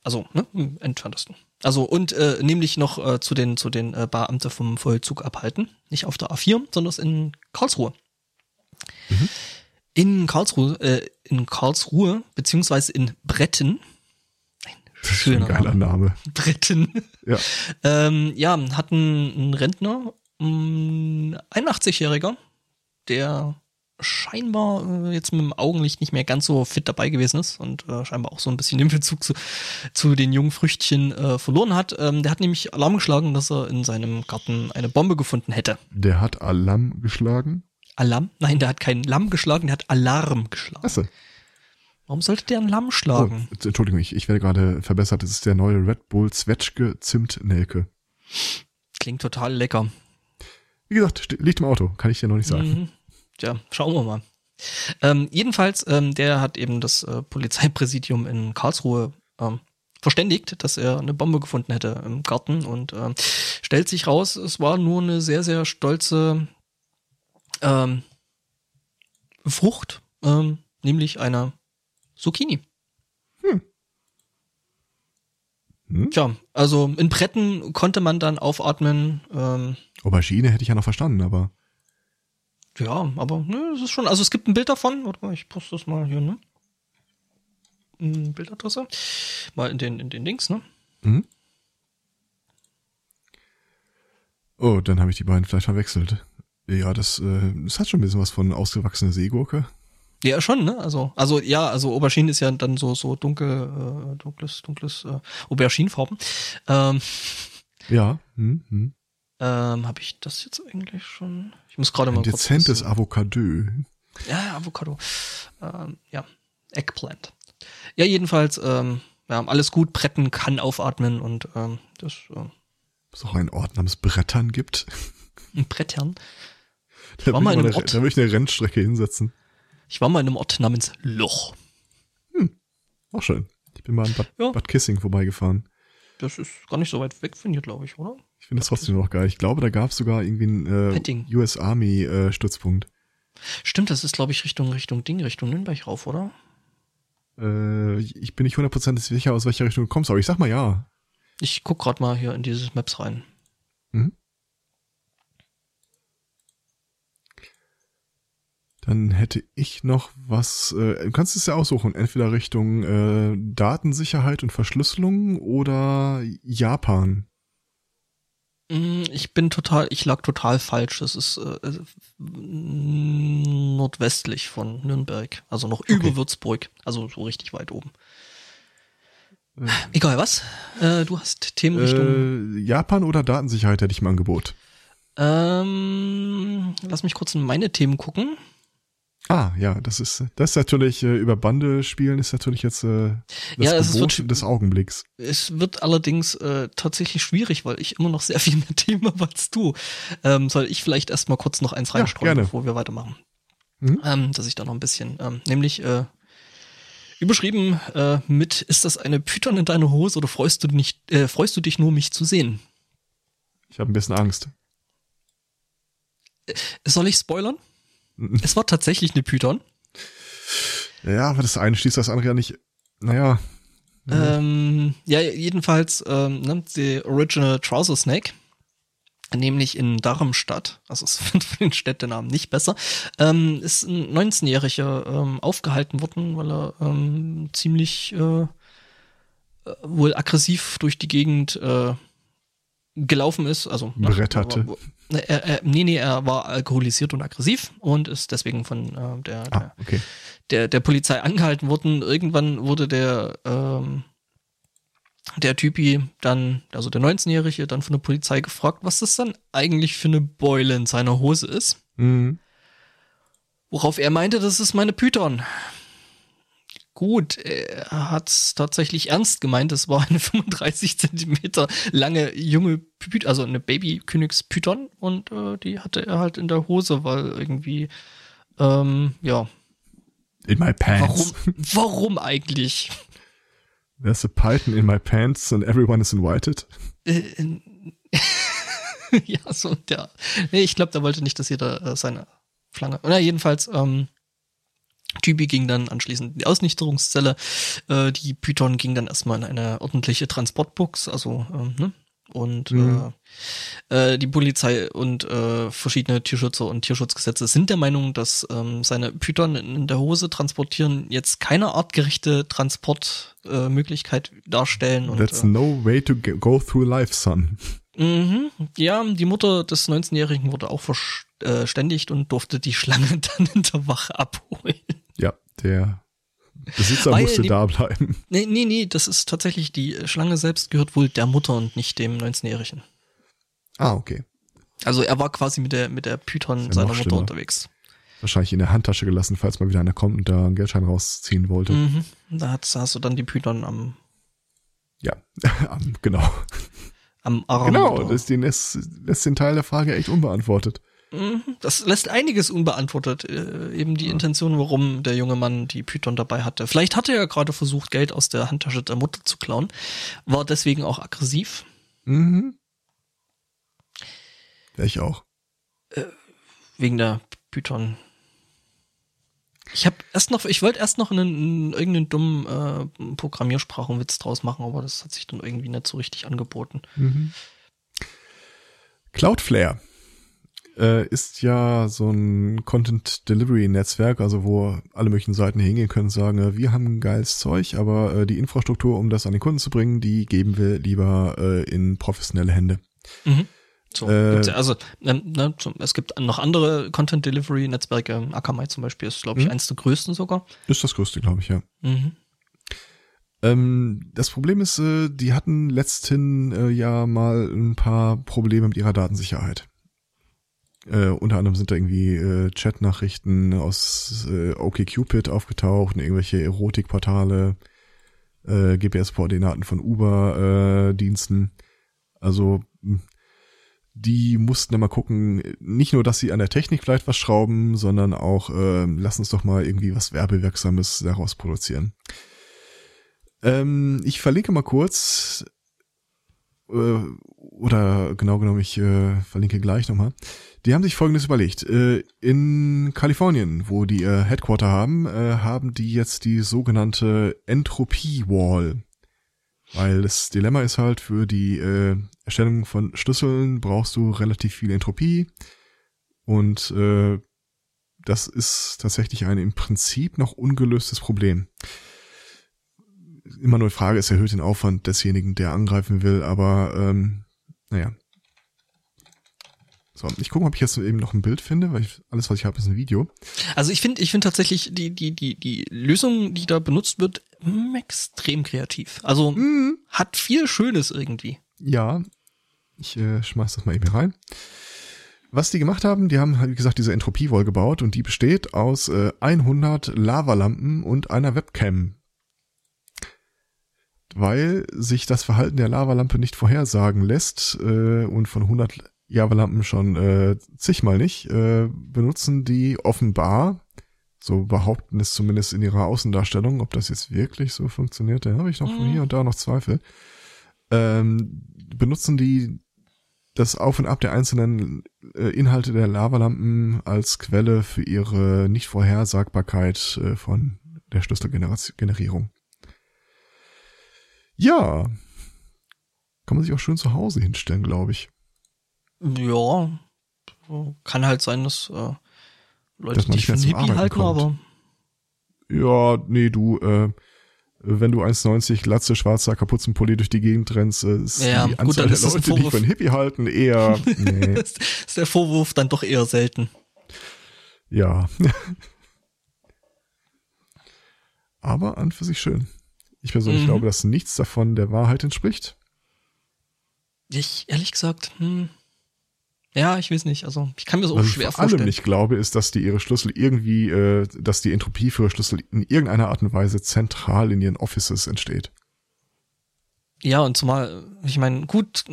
Also, ne, im entferntesten. Also, und äh, nämlich noch äh, zu den, zu den äh, Beamte vom Vollzug abhalten. Nicht auf der A4, sondern in Karlsruhe. In Karlsruhe, äh, in Karlsruhe, beziehungsweise in Bretten. Das ist ein geiler Name. Name. Bretten. Ja. Ähm, ja, hat ein, ein Rentner, ein 81-Jähriger, der scheinbar äh, jetzt mit dem Augenlicht nicht mehr ganz so fit dabei gewesen ist und äh, scheinbar auch so ein bisschen den Bezug zu, zu den jungen Früchtchen äh, verloren hat. Ähm, der hat nämlich Alarm geschlagen, dass er in seinem Garten eine Bombe gefunden hätte. Der hat Alarm geschlagen. Alarm? Nein, der hat keinen Lamm geschlagen, der hat Alarm geschlagen. Achso. Warum sollte der ein Lamm Oh, schlagen? Entschuldigung, ich, ich werde gerade verbessert. Das ist der neue Red Bull Zwetschge Zimtnelke. Klingt total lecker. Wie gesagt, liegt im Auto, kann ich dir noch nicht sagen. Mhm. Tja, schauen wir mal. Ähm, jedenfalls, ähm, der hat eben das äh, Polizeipräsidium in Karlsruhe ähm, verständigt, dass er eine Bombe gefunden hätte im Garten und ähm, stellt sich raus, es war nur eine sehr, sehr stolze ähm, Frucht, ähm, nämlich eine Zucchini. Hm? Tja, also in Bretten konnte man dann aufatmen, ähm, Aubergine hätte ich ja noch verstanden, aber Ja, aber ne, es ist schon, also es gibt ein Bild davon, warte mal, ich poste das mal hier, ne? Eine Bildadresse. Mal in den, in den Links, ne? Mhm. Oh, dann habe ich die beiden vielleicht verwechselt. Ja, das, äh, das hat schon ein bisschen was von ausgewachsener Seegurke. Ja, schon, ne? Also, also ja, also Aubergine ist ja dann so, so dunkel, äh, dunkles, dunkles äh, Auberginenfarben. Ähm, Ja. Hm, hm. Ähm, habe ich das jetzt eigentlich schon? Ich muss gerade mal Ein dezentes. Avocado. Ja, Avocado. Ähm, ja, Eggplant. Ja, jedenfalls, ähm, ja, alles gut, Bretten kann aufatmen und ähm, das äh, Es auch einen Ort namens Brettern gibt. Brettern. Da will ich mal eine, da will ich eine Rennstrecke hinsetzen. Ich war mal in einem Ort namens Loch. Auch schön. Ich bin mal in Bad, Ja. Bad Kissing vorbeigefahren. Das ist gar nicht so weit weg von hier, glaube ich, oder? Ich finde das trotzdem noch geil. Ich glaube, da gab es sogar irgendwie einen Petting. äh, US Army äh, Stützpunkt. Stimmt, das ist, glaube ich, Richtung, Richtung Ding, Richtung Nürnberg rauf, oder? Äh, ich bin nicht hundertprozentig sicher, aus welcher Richtung du kommst, aber ich sag mal ja. Ich guck gerade mal hier in dieses Maps rein. Dann hätte ich noch was, äh, du kannst es ja aussuchen, entweder Richtung äh, Datensicherheit und Verschlüsselung oder Japan. Mm, Ich bin total, ich lag total falsch. Das ist äh, nordwestlich von Nürnberg, also noch über Würzburg, also so richtig weit oben. Äh. Egal was. Äh, du hast Themenrichtung. Äh, Japan oder Datensicherheit hätte ich im Angebot. Ähm, lass mich kurz in meine Themen gucken. Ah, ja, das ist, das ist natürlich, äh, über Bande spielen ist natürlich jetzt äh, das Ja, es ist Gebot wirklich- des Augenblicks. Es wird allerdings äh, tatsächlich schwierig, weil ich immer noch sehr viel mehr Themen habe als du. Ähm, soll ich vielleicht erstmal kurz noch eins Ja, reinstreuen, gerne. bevor wir weitermachen? Mhm. Ähm, dass ich da noch ein bisschen, ähm, nämlich äh, überschrieben äh, mit, ist das eine Python in deiner Hose oder freust du, nicht, äh, freust du dich nur, mich zu sehen? Ich habe ein bisschen Angst. Soll ich spoilern? Es war tatsächlich eine Python. Ja, aber das eine schließt das andere ja nicht. Naja, Ähm, ja, jedenfalls ähm, ne, die Original Trouser Snake, nämlich in Darmstadt, also es [laughs] wird von den Städtenamen nicht besser, ähm, ist ein 19-Jähriger ähm, aufgehalten worden, weil er ähm, ziemlich äh, äh, wohl aggressiv durch die Gegend äh, gelaufen ist, also Bretterte. Er, er, nee, nee, er war alkoholisiert und aggressiv und ist deswegen von äh, der, der ah, okay. der, der Polizei angehalten wurden. Irgendwann wurde der, ähm, der Typi dann, also der 19-Jährige, dann von der Polizei gefragt, was das dann eigentlich für eine Beule in seiner Hose ist. Mhm. Worauf er meinte, das ist meine Python. Gut, er hat es tatsächlich ernst gemeint. Es war eine [laughs] 35 Zentimeter lange junge Python, also eine Baby-Königs-Python und äh, die hatte er halt in der Hose, weil irgendwie, ähm, ja, In my pants. Warum, warum eigentlich? There's a python in my pants and everyone is invited. Äh, [laughs] ja, so der. Nee, ich glaube, der wollte nicht, dass jeder äh, seine Schlange. Na, jedenfalls, ähm, Typi ging dann anschließend in die Ausnichterungszelle. Äh, die Python ging dann erstmal in eine ordentliche Transportbox, also, ähm, ne? Und Mhm. äh, äh, die Polizei und äh, verschiedene Tierschützer und Tierschutzgesetze sind der Meinung, dass ähm, seine Python in, der Hose transportieren jetzt keine artgerechte Transportmöglichkeit äh, darstellen. Und, That's äh, no way to go through life, son. Mhm. Ja, die Mutter des 19-Jährigen wurde auch verständigt und durfte die Schlange [laughs] dann in der Wache abholen. Ja, der Besitzer Weil musste die- da bleiben. Nee, nee, nee, das ist tatsächlich, die Schlange selbst gehört wohl der Mutter und nicht dem 19-Jährigen. Ah, okay. Also er war quasi mit der, mit der Python ja seiner Mutter unterwegs. Wahrscheinlich in der Handtasche gelassen, falls mal wieder einer kommt und da einen Geldschein rausziehen wollte. Mhm. Da hast, hast du dann die Python am, Ja, [laughs] Ähm, genau. am Arm. Genau, das den lässt, lässt den Teil der Frage echt unbeantwortet. Mhm. Das lässt einiges unbeantwortet. Äh, eben die Intention, warum der junge Mann die Python dabei hatte. Vielleicht hatte er gerade versucht, Geld aus der Handtasche der Mutter zu klauen, war deswegen auch aggressiv. Mhm. Ja, ich auch. Wegen der Python. Ich habe erst noch, ich wollte erst noch einen, einen irgendeinen dummen äh, Programmiersprachenwitz draus machen, aber das hat sich dann irgendwie nicht so richtig angeboten. Mhm. Cloudflare äh, ist ja so ein Content Delivery Netzwerk, also wo alle möglichen Seiten hingehen können und sagen, äh, wir haben geiles Zeug, aber äh, die Infrastruktur, um das an den Kunden zu bringen, die geben wir lieber äh, in professionelle Hände. Mhm. So, Äh, also ne, so, es gibt noch andere Content Delivery Netzwerke. Akamai zum Beispiel ist, glaube ich, Mhm. eins der größten sogar. Ist das größte, glaube ich, ja. Mhm. Ähm, das Problem ist, äh, die hatten letzthin äh, ja mal ein paar Probleme mit ihrer Datensicherheit. Äh, unter anderem sind da irgendwie äh, Chatnachrichten aus äh, OkCupid aufgetaucht, irgendwelche Erotikportale, äh, GPS-Koordinaten von Uber-Diensten. also die mussten dann mal gucken, nicht nur, dass sie an der Technik vielleicht was schrauben, sondern auch, äh, lass uns doch mal irgendwie was Werbewirksames daraus produzieren. Ähm, ich verlinke mal kurz, äh, oder genau genommen, ich äh, verlinke gleich nochmal. Die haben sich Folgendes überlegt. Äh, in Kalifornien, wo die ihr Headquarter haben, äh, haben die jetzt die sogenannte Entropie Wall. Weil das Dilemma ist halt, für die äh, Erstellung von Schlüsseln brauchst du relativ viel Entropie. Und äh, das ist tatsächlich ein im Prinzip noch ungelöstes Problem. Immer nur die Frage, es erhöht den Aufwand desjenigen, der angreifen will, aber ähm, naja, so, ich gucke, ob ich jetzt eben noch ein Bild finde, weil ich, alles, was ich habe, ist ein Video. Also ich finde, ich finde tatsächlich die die die die Lösung, die da benutzt wird, extrem kreativ. Also mm. hat viel Schönes irgendwie. Ja, ich äh, schmeiß das mal eben rein. Was die gemacht haben, die haben, wie gesagt, diese Entropie-Wall gebaut und die besteht aus äh, 100 Lavalampen und einer Webcam. Weil sich das Verhalten der Lavalampe nicht vorhersagen lässt äh, und von 100 Java-Lampen schon äh, zigmal nicht, äh, benutzen die offenbar, so behaupten es zumindest in ihrer Außendarstellung, ob das jetzt wirklich so funktioniert, da habe ich noch von hier und da noch Zweifel, ähm, benutzen die das Auf und Ab der einzelnen äh, Inhalte der Lavalampen als Quelle für ihre Nichtvorhersagbarkeit äh, von der Schlüsselgenerierung. Ja, kann man sich auch schön zu Hause hinstellen, glaube ich. Ja, kann halt sein, dass äh, Leute dass dich für einen Hippie halten, kommt. aber. Ja, nee, du, äh, wenn du 1,90 Glatze, schwarzer Kapuzenpulli durch die Gegend rennst, äh, ist ja, die Anzahl gut, der Leute, die dich für einen Hippie halten, eher. [laughs] Nee. ist der Vorwurf dann doch eher selten. Ja. [laughs] aber an für sich schön. Ich persönlich mhm. glaube, dass nichts davon der Wahrheit entspricht. Ich, ehrlich gesagt, hm, ja, ich weiß nicht. Also ich kann mir das auch Was schwer ich vor vorstellen. allem nicht glaube, ist, dass die ihre Schlüssel irgendwie, äh, dass die Entropie für ihre Schlüssel in irgendeiner Art und Weise zentral in ihren Offices entsteht. Ja, und zumal, ich meine, gut,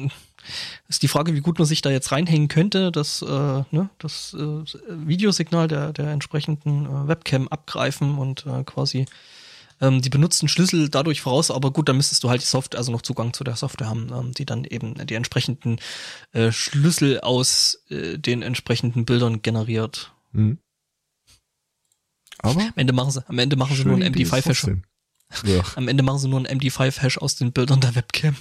ist die Frage, wie gut man sich da jetzt reinhängen könnte, das, äh, ne, das äh, Videosignal der, der entsprechenden äh, Webcam abgreifen und äh, quasi ähm, die benutzten Schlüssel dadurch voraus, aber gut, dann müsstest du halt die Software, also noch Zugang zu der Software haben, ähm, die dann eben die entsprechenden äh, Schlüssel aus äh, den entsprechenden Bildern generiert. Mhm. Aber am Ende machen sie, am Ende machen sie nur einen MD5-Hash. Ja. [laughs] Am Ende machen sie nur einen MD5-Hash aus den Bildern der Webcam.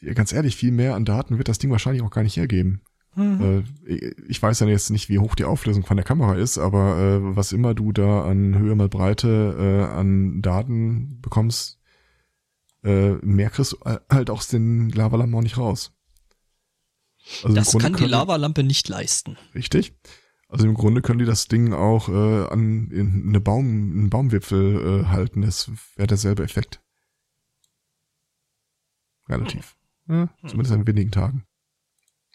Ja, ganz ehrlich, viel mehr an Daten wird das Ding wahrscheinlich auch gar nicht hergeben. Mhm. Äh, ich weiß ja jetzt nicht, wie hoch die Auflösung von der Kamera ist, aber äh, was immer du da an Höhe mal Breite äh, an Daten bekommst, äh, mehr kriegst du halt aus den Lavalampen auch nicht raus. Also das kann die Lavalampe nicht leisten. Richtig. Also im Grunde können die das Ding auch äh, an in eine Baum, einen Baumwipfel äh, halten. Das wäre derselbe Effekt. Relativ. Hm. Ja, zumindest an wenigen Tagen.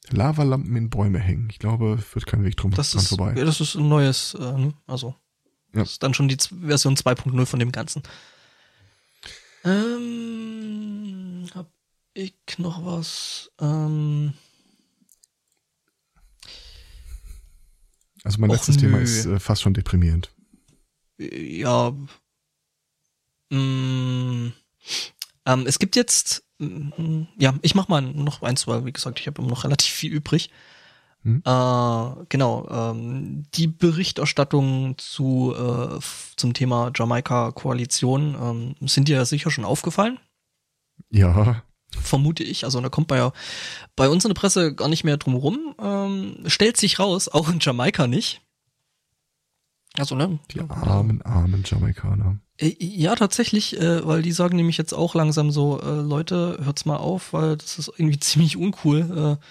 Lavalampen in Bäume hängen. Ich glaube, führt kein Weg drum das ist, vorbei. Ja, das ist ein neues, äh, ne? also ja. das ist dann schon die Version 2.0 von dem Ganzen. Ähm, hab ich noch was? Ähm, also mein letztes nö. Thema ist äh, fast schon deprimierend. Ja. Mh, mm, ähm, es gibt jetzt ja, ich mach mal noch eins, weil wie gesagt, ich habe immer noch relativ viel übrig. Hm. Äh, genau, ähm, die Berichterstattung zu äh, zum Thema Jamaika-Koalition ähm, sind dir ja sicher schon aufgefallen. Ja. Vermute ich. Also da kommt bei, bei uns in der Presse gar nicht mehr drum rum. Ähm, stellt sich raus, auch in Jamaika nicht. Also, ne? Die armen, armen Jamaikaner. Äh, ja, tatsächlich, äh, weil die sagen nämlich jetzt auch langsam so, äh, Leute, hört's mal auf, weil das ist irgendwie [laughs] ziemlich uncool, äh,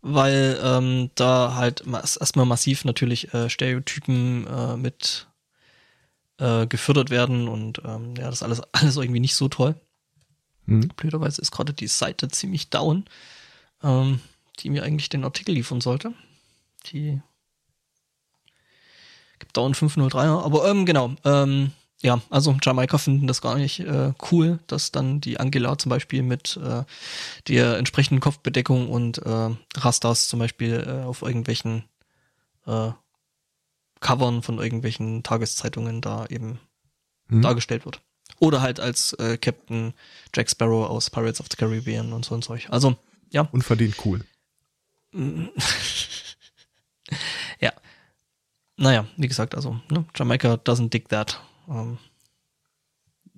weil ähm, da halt erstmal massiv natürlich äh, Stereotypen äh, mit äh, gefördert werden und ähm, ja, das alles [laughs] alles irgendwie nicht so toll. Mhm. Blöderweise ist gerade die Seite ziemlich down, ähm, die mir eigentlich den Artikel liefern sollte. Die gibt down 503er, aber ähm, genau, ähm, ja, also Jamaika finden das gar nicht äh, cool, dass dann die Angela zum Beispiel mit äh, der entsprechenden Kopfbedeckung und äh, Rastas zum Beispiel äh, auf irgendwelchen äh, Covern von irgendwelchen Tageszeitungen da eben Mhm. dargestellt wird. Oder halt als äh, Captain Jack Sparrow aus Pirates of the Caribbean und so und solch. Also, ja. Unverdient cool. [laughs] ja. Naja, wie gesagt, also, ne, Jamaica doesn't dig that. Ähm,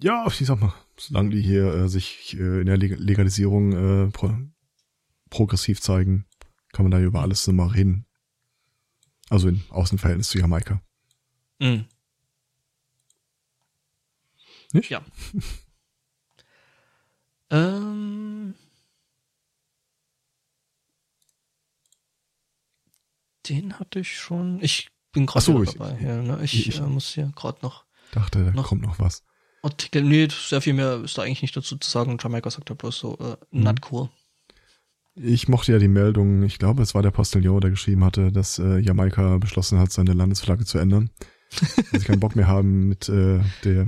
Ja, ich sag mal, solange die hier äh, sich äh, in der Leg Legalisierung äh, pro progressiv zeigen, kann man da über alles mal reden. Also in Außenverhältnis zu Jamaika. mh. Nicht? Ja. [laughs] ähm, den hatte ich schon. Ich bin Ach so, gerade ich- dabei. ja, ne? Ich, ich- äh, muss hier gerade noch Dachte, da Noch- kommt noch was. Artikel. Nee, sehr viel mehr ist da eigentlich nicht dazu zu sagen. Jamaika sagt da bloß so, äh, not cool. Ich mochte ja die Meldung, ich glaube, es war der Postillon, der geschrieben hatte, dass äh, Jamaika beschlossen hat, seine Landesflagge zu ändern. [laughs] Weil sie keinen Bock mehr haben, mit äh, der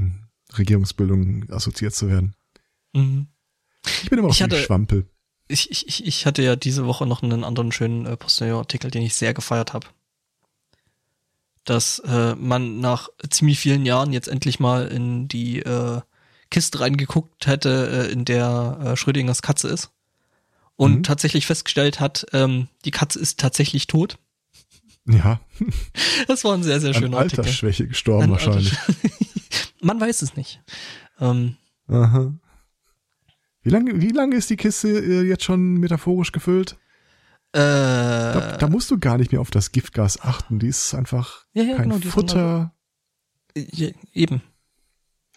Regierungsbildung assoziiert zu werden. Mhm. Ich bin immer noch ein Schwampel. Ich, ich, ich- ich hatte ja diese Woche noch einen anderen schönen äh, Postillon-Artikel, den ich sehr gefeiert habe. Dass äh, man nach ziemlich vielen Jahren jetzt endlich mal in die äh, Kiste reingeguckt hätte, äh, in der äh, Schrödingers Katze ist. Und Mhm. tatsächlich festgestellt hat, ähm, die Katze ist tatsächlich tot. Ja, [laughs] Das war ein sehr, sehr an schöner Artikel. Altersschwäche gestorben An wahrscheinlich. [laughs] Man weiß es nicht. Ähm, Aha. Wie lange, wie lange ist die Kiste äh, jetzt schon metaphorisch gefüllt? Äh, Da, da musst du gar nicht mehr auf das Giftgas achten. Die ist einfach Ja, ja, kein genau, die Futter. ja, eben.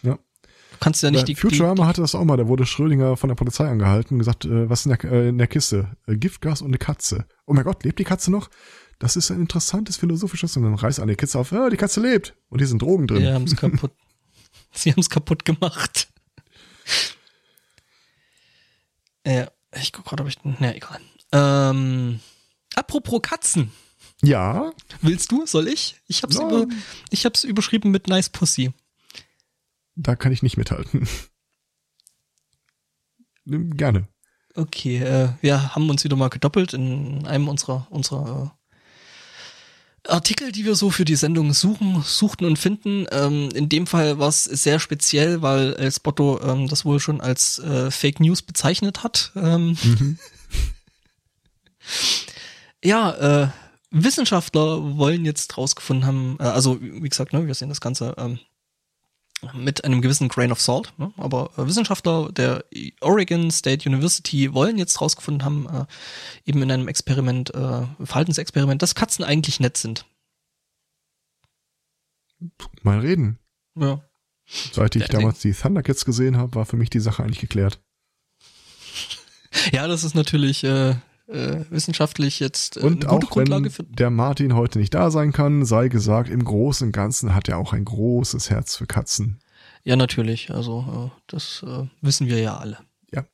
Ja. Du kannst ja nicht Äh, die, Futurama hatte das auch mal. Da wurde Schrödinger von der Polizei angehalten und gesagt, äh, was ist in der, äh, in der Kiste? Äh, Giftgas und eine Katze. Oh mein Gott, lebt die Katze noch? Das ist ein interessantes philosophisches und dann reißt eine Kiste auf, äh, die Katze lebt. Und hier sind Drogen die drin. die haben es kaputt. [laughs] Sie haben es kaputt gemacht. Ja, ich guck gerade, ob ich. Na, egal. Ähm, apropos Katzen. Ja, Willst du? Soll ich? Ich hab's, Ja. über, ich hab's überschrieben mit Nice Pussy. da kann ich nicht mithalten. Gerne. Okay, äh, wir haben uns wieder mal gedoppelt in einem unserer, unserer äh, Artikel, die wir so für die Sendung suchen, suchten und finden. Ähm, in dem Fall war es sehr speziell, weil El Spotto ähm, das wohl schon als äh, Fake News bezeichnet hat. Ähm, Mhm. [laughs] ja, äh, Wissenschaftler wollen jetzt rausgefunden haben, äh, also wie gesagt, ne, wir sehen das Ganze ähm, mit einem gewissen Grain of Salt, ne, aber äh, Wissenschaftler der Oregon State University wollen jetzt rausgefunden haben, äh, eben in einem Experiment, äh, Verhaltensexperiment, dass Katzen eigentlich nett sind. Mal reden. Ja. Seit ich Der- damals die Thundercats gesehen habe, war für mich die Sache eigentlich geklärt. [laughs] Ja, das ist natürlich äh, äh, wissenschaftlich jetzt äh, Und eine gute auch Grundlage wenn für. der Martin heute nicht da sein kann, sei gesagt, im Großen und Ganzen hat er auch ein großes Herz für Katzen. Ja, natürlich. Also äh, das äh, wissen wir ja alle. Ja.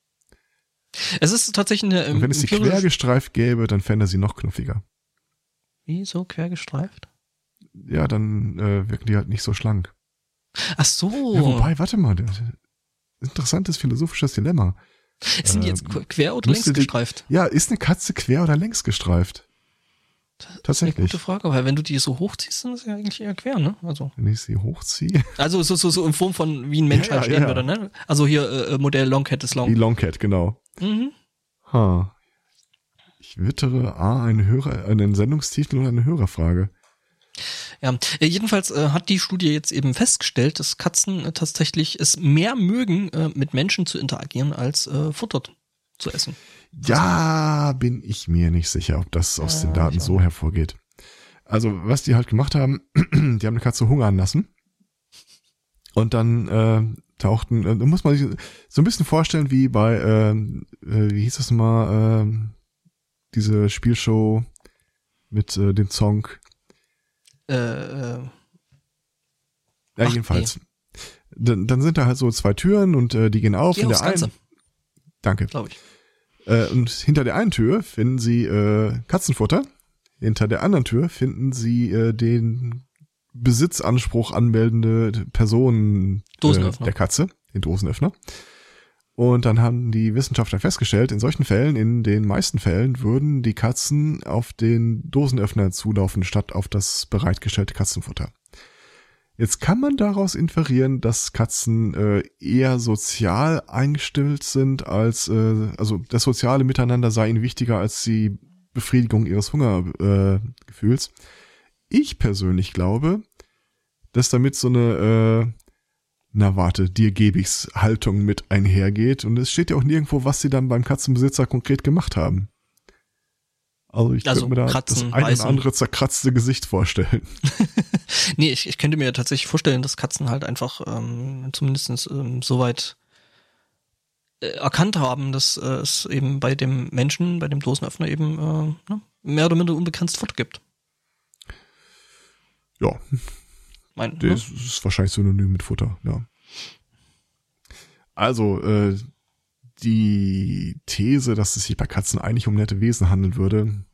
Es ist tatsächlich eine Und wenn es die quergestreift gäbe, dann fände er sie noch knuffiger. Wie so quergestreift? Ja, dann äh, wirken die halt nicht so schlank. Ach so. Ja, wobei, warte mal, interessantes philosophisches Dilemma. Sind die jetzt ähm, qu- quer oder längs die- gestreift? Ja, ist eine Katze quer oder längs gestreift? Das ist eine Tatsächlich. gute Frage, weil wenn du die so hochziehst, dann ist sie eigentlich eher quer, ne? Also, Wenn ich sie hochziehe. [laughs] also so, so, so in Form von wie ein Mensch Ja, halt stehen ja. würde, ne? Also hier äh, Modell Long Cat is Die Long. Longcat, genau. Mhm. Ha. Ich wittere A, einen Hörer, einen Sendungstitel oder eine Hörerfrage. Ja, äh, jedenfalls äh, hat die Studie jetzt eben festgestellt, dass Katzen äh, tatsächlich es mehr mögen, äh, mit Menschen zu interagieren, als äh, Futter zu essen. Ja, bin ich mir nicht sicher, ob das aus den Daten so hervorgeht. Also, was die halt gemacht haben, [clears throat] die haben eine Katze hungern lassen. Und dann äh, tauchten, äh, da muss man sich so ein bisschen vorstellen wie bei, ähm, äh, wie hieß das mal, ähm, diese Spielshow mit äh, dem Song. Äh, äh, Ja, Ach, jedenfalls. Dann, dann sind da halt so zwei Türen und äh, die gehen auf. geh in der einen. Danke. glaube ich. Äh, und hinter der einen Tür finden sie äh, Katzenfutter. Hinter der anderen Tür finden sie äh, den Besitzanspruch anmeldende Person äh, der Katze, den Dosenöffner. Und dann haben die Wissenschaftler festgestellt, in solchen Fällen, in den meisten Fällen, würden die Katzen auf den Dosenöffner zulaufen, statt auf das bereitgestellte Katzenfutter. Jetzt kann man daraus inferieren, dass Katzen äh, eher sozial eingestellt sind, als äh, also das soziale Miteinander sei ihnen wichtiger als die Befriedigung ihres Hungergefühls. Äh, ich persönlich glaube, dass damit so eine äh, na warte, dir gebe ich's Haltung mit einhergeht und es steht ja auch nirgendwo, was sie dann beim Katzenbesitzer konkret gemacht haben. Also ich Also könnte mir da Kratzen, das ein oder andere zerkratzte Gesicht vorstellen. [laughs] Nee, ich, ich könnte mir tatsächlich vorstellen, dass Katzen halt einfach ähm, zumindest ähm, soweit äh, erkannt haben, dass äh, es eben bei dem Menschen, bei dem Dosenöffner eben äh, ne, mehr oder minder unbegrenzt Futter gibt. Ja, Mein, ne? das ist wahrscheinlich synonym mit Futter, ja. Also, äh, die These, dass es sich bei Katzen eigentlich um nette Wesen handeln würde,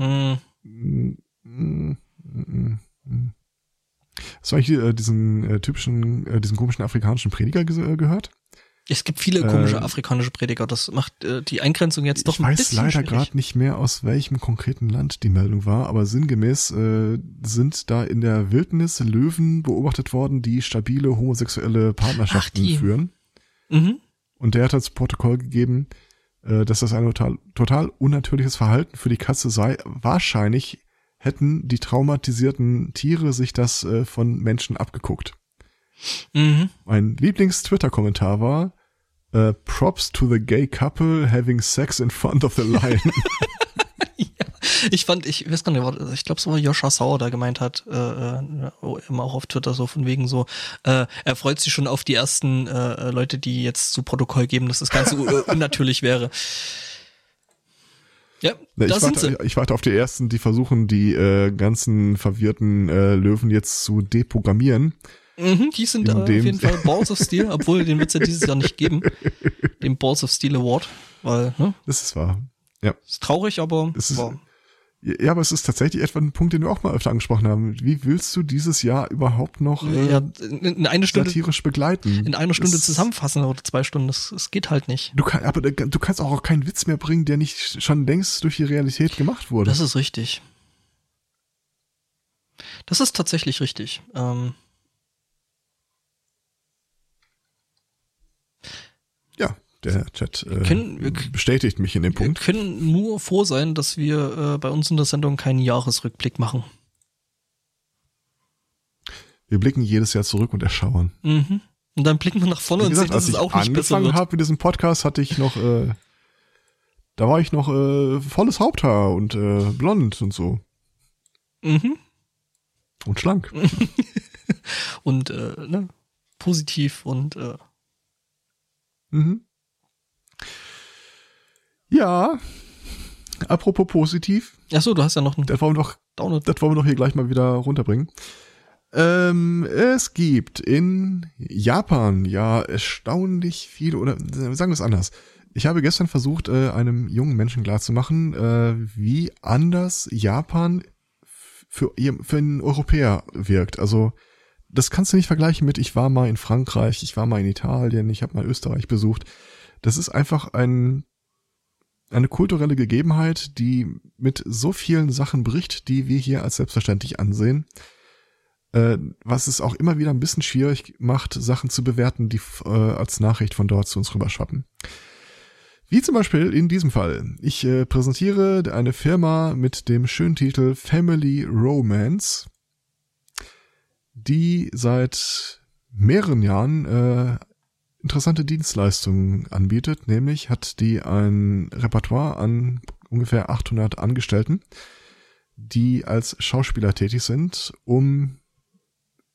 Hm, mm, mm, mm, mm. Hast du eigentlich äh, diesen äh, typischen, äh, diesen komischen afrikanischen Prediger ge äh, gehört? Es gibt viele komische Ähm, afrikanische Prediger. Das macht äh, die Eingrenzung jetzt doch ich ein weiß bisschen leider schwierig. gerade nicht mehr, aus welchem konkreten Land die Meldung war, aber sinngemäß äh, sind da in der Wildnis Löwen beobachtet worden, die stabile homosexuelle Partnerschaften Ach, führen. Mhm. Und der hat als Protokoll gegeben, äh, dass das ein total, total unnatürliches Verhalten für die Katze sei. Wahrscheinlich hätten die traumatisierten Tiere sich das äh, von Menschen abgeguckt. Mhm. Mein Lieblings-Twitter-Kommentar war, äh, Props to the gay couple having sex in front of the lion. [laughs] Ich fand, ich weiß gar nicht, ich glaube, es war Joscha Sauer, der gemeint hat, äh, äh, immer auch auf Twitter so von wegen so, äh, er freut sich schon auf die ersten äh, Leute, die jetzt zu Protokoll geben, dass das Ganze äh, [laughs] unnatürlich wäre. Ja, Ne, da ich, sind sie. warte, ich warte auf die ersten, die versuchen, die äh, ganzen verwirrten äh, Löwen jetzt zu deprogrammieren. Mhm, die sind in äh, auf jeden Fall Balls of Steel, obwohl den wird's ja dieses Jahr nicht geben. Den Balls of Steel Award. Weil, ne, Das ist wahr. Ja. ist traurig, aber Es ist- war, Ja, aber es ist tatsächlich etwa ein Punkt, den wir auch mal öfter angesprochen haben. Wie willst du dieses Jahr überhaupt noch äh, ja, in, in eine Stunde, satirisch begleiten? in einer Stunde Das- zusammenfassen oder zwei Stunden, das, das geht halt nicht. Du kann, aber du kannst auch keinen Witz mehr bringen, der nicht schon längst durch die Realität gemacht wurde. Das ist richtig. Das ist tatsächlich richtig. Ähm, ja, der Chat äh, können- wir bestätigt mich in dem wir Punkt. können nur froh sein, dass wir äh, bei uns in der Sendung keinen Jahresrückblick machen. Wir blicken jedes Jahr zurück und erschauern. Mhm. Und dann blicken wir nach vorne Wie und gesagt, sehen, dass als es ich auch nicht besser angefangen wird. habe mit diesem Podcast, hatte ich noch, äh, da war ich noch äh, volles Haupthaar und äh, blond und so Mhm. und schlank. [laughs] Und äh, ne, positiv und äh, Mhm. Ja, apropos positiv, ach so, du hast ja noch einen das wollen wir doch Download. Das wollen wir doch hier gleich mal wieder runterbringen. Ähm, es gibt in Japan ja erstaunlich viele, oder äh, sagen wir es anders. Ich habe gestern versucht, äh, einem jungen Menschen klarzumachen, äh, wie anders Japan für, für einen Europäer wirkt. Also das kannst du nicht vergleichen mit, ich war mal in Frankreich, ich war mal in Italien, ich habe mal Österreich besucht. Das ist einfach ein eine kulturelle Gegebenheit, die mit so vielen Sachen bricht, die wir hier als selbstverständlich ansehen, äh, was es auch immer wieder ein bisschen schwierig macht, Sachen zu bewerten, die äh, als Nachricht von dort zu uns rüberschwappen. Wie zum Beispiel in diesem Fall. Ich äh, präsentiere eine Firma mit dem schönen Titel Family Romance, die seit mehreren Jahren äh, interessante Dienstleistungen anbietet. Nämlich hat die ein Repertoire an ungefähr 800 Angestellten, die als Schauspieler tätig sind, um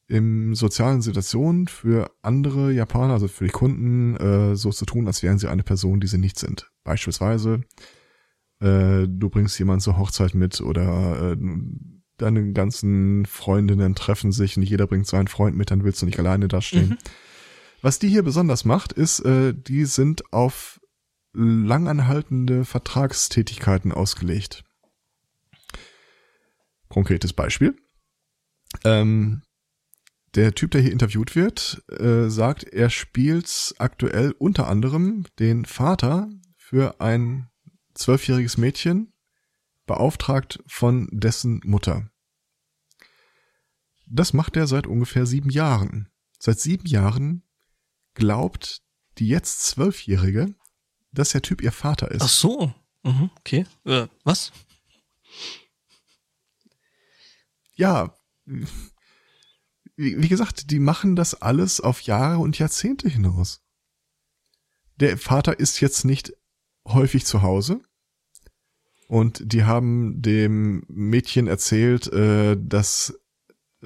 in sozialen Situationen für andere Japaner, also für die Kunden, äh, so zu tun, als wären sie eine Person, die sie nicht sind. Beispielsweise, äh, du bringst jemanden zur Hochzeit mit oder äh, deine ganzen Freundinnen treffen sich und jeder bringt seinen Freund mit, dann willst du nicht alleine dastehen. Mhm. Was die hier besonders macht, ist, äh, die sind auf langanhaltende Vertragstätigkeiten ausgelegt. Konkretes Beispiel. Ähm, der Typ, der hier interviewt wird, äh, sagt, er spielt aktuell unter anderem den Vater für ein zwölfjähriges Mädchen, beauftragt von dessen Mutter. Das macht er seit ungefähr sieben Jahren. Seit sieben Jahren glaubt die jetzt Zwölfjährige, dass der Typ ihr Vater ist. Ach so. Mhm, okay. Äh, was? Ja, wie, wie gesagt, die machen das alles auf Jahre und Jahrzehnte hinaus. Der Vater ist jetzt nicht häufig zu Hause. Und die haben dem Mädchen erzählt, äh, dass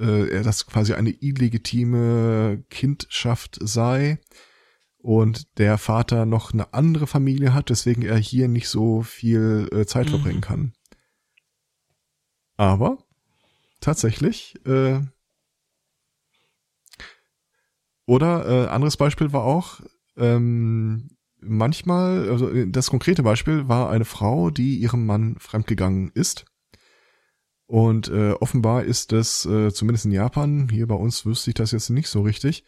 äh, er das quasi eine illegitime Kindschaft sei und der Vater noch eine andere Familie hat, deswegen er hier nicht so viel äh, Zeit mhm. verbringen kann. Aber tatsächlich, äh, oder äh, anderes Beispiel war auch, ähm, manchmal, also das konkrete Beispiel war eine Frau, die ihrem Mann fremdgegangen ist. Und äh, offenbar ist es, äh, zumindest in Japan, hier bei uns wüsste ich das jetzt nicht so richtig,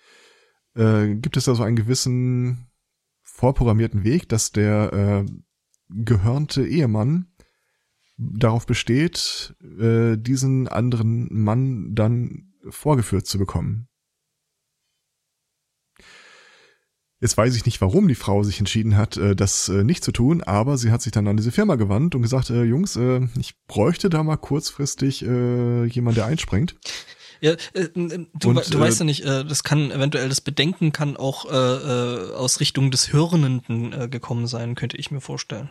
äh, gibt es da so einen gewissen vorprogrammierten Weg, dass der äh, gehörnte Ehemann darauf besteht, äh, diesen anderen Mann dann vorgeführt zu bekommen. Jetzt weiß ich nicht, warum die Frau sich entschieden hat, äh, das äh, nicht zu tun, aber sie hat sich dann an diese Firma gewandt und gesagt, äh, Jungs, ich bräuchte da mal kurzfristig jemand, der einspringt. Ja, äh, du, und, du weißt ja nicht, äh, das kann eventuell das Bedenken kann auch äh, aus Richtung des Hörnenden äh, gekommen sein, könnte ich mir vorstellen.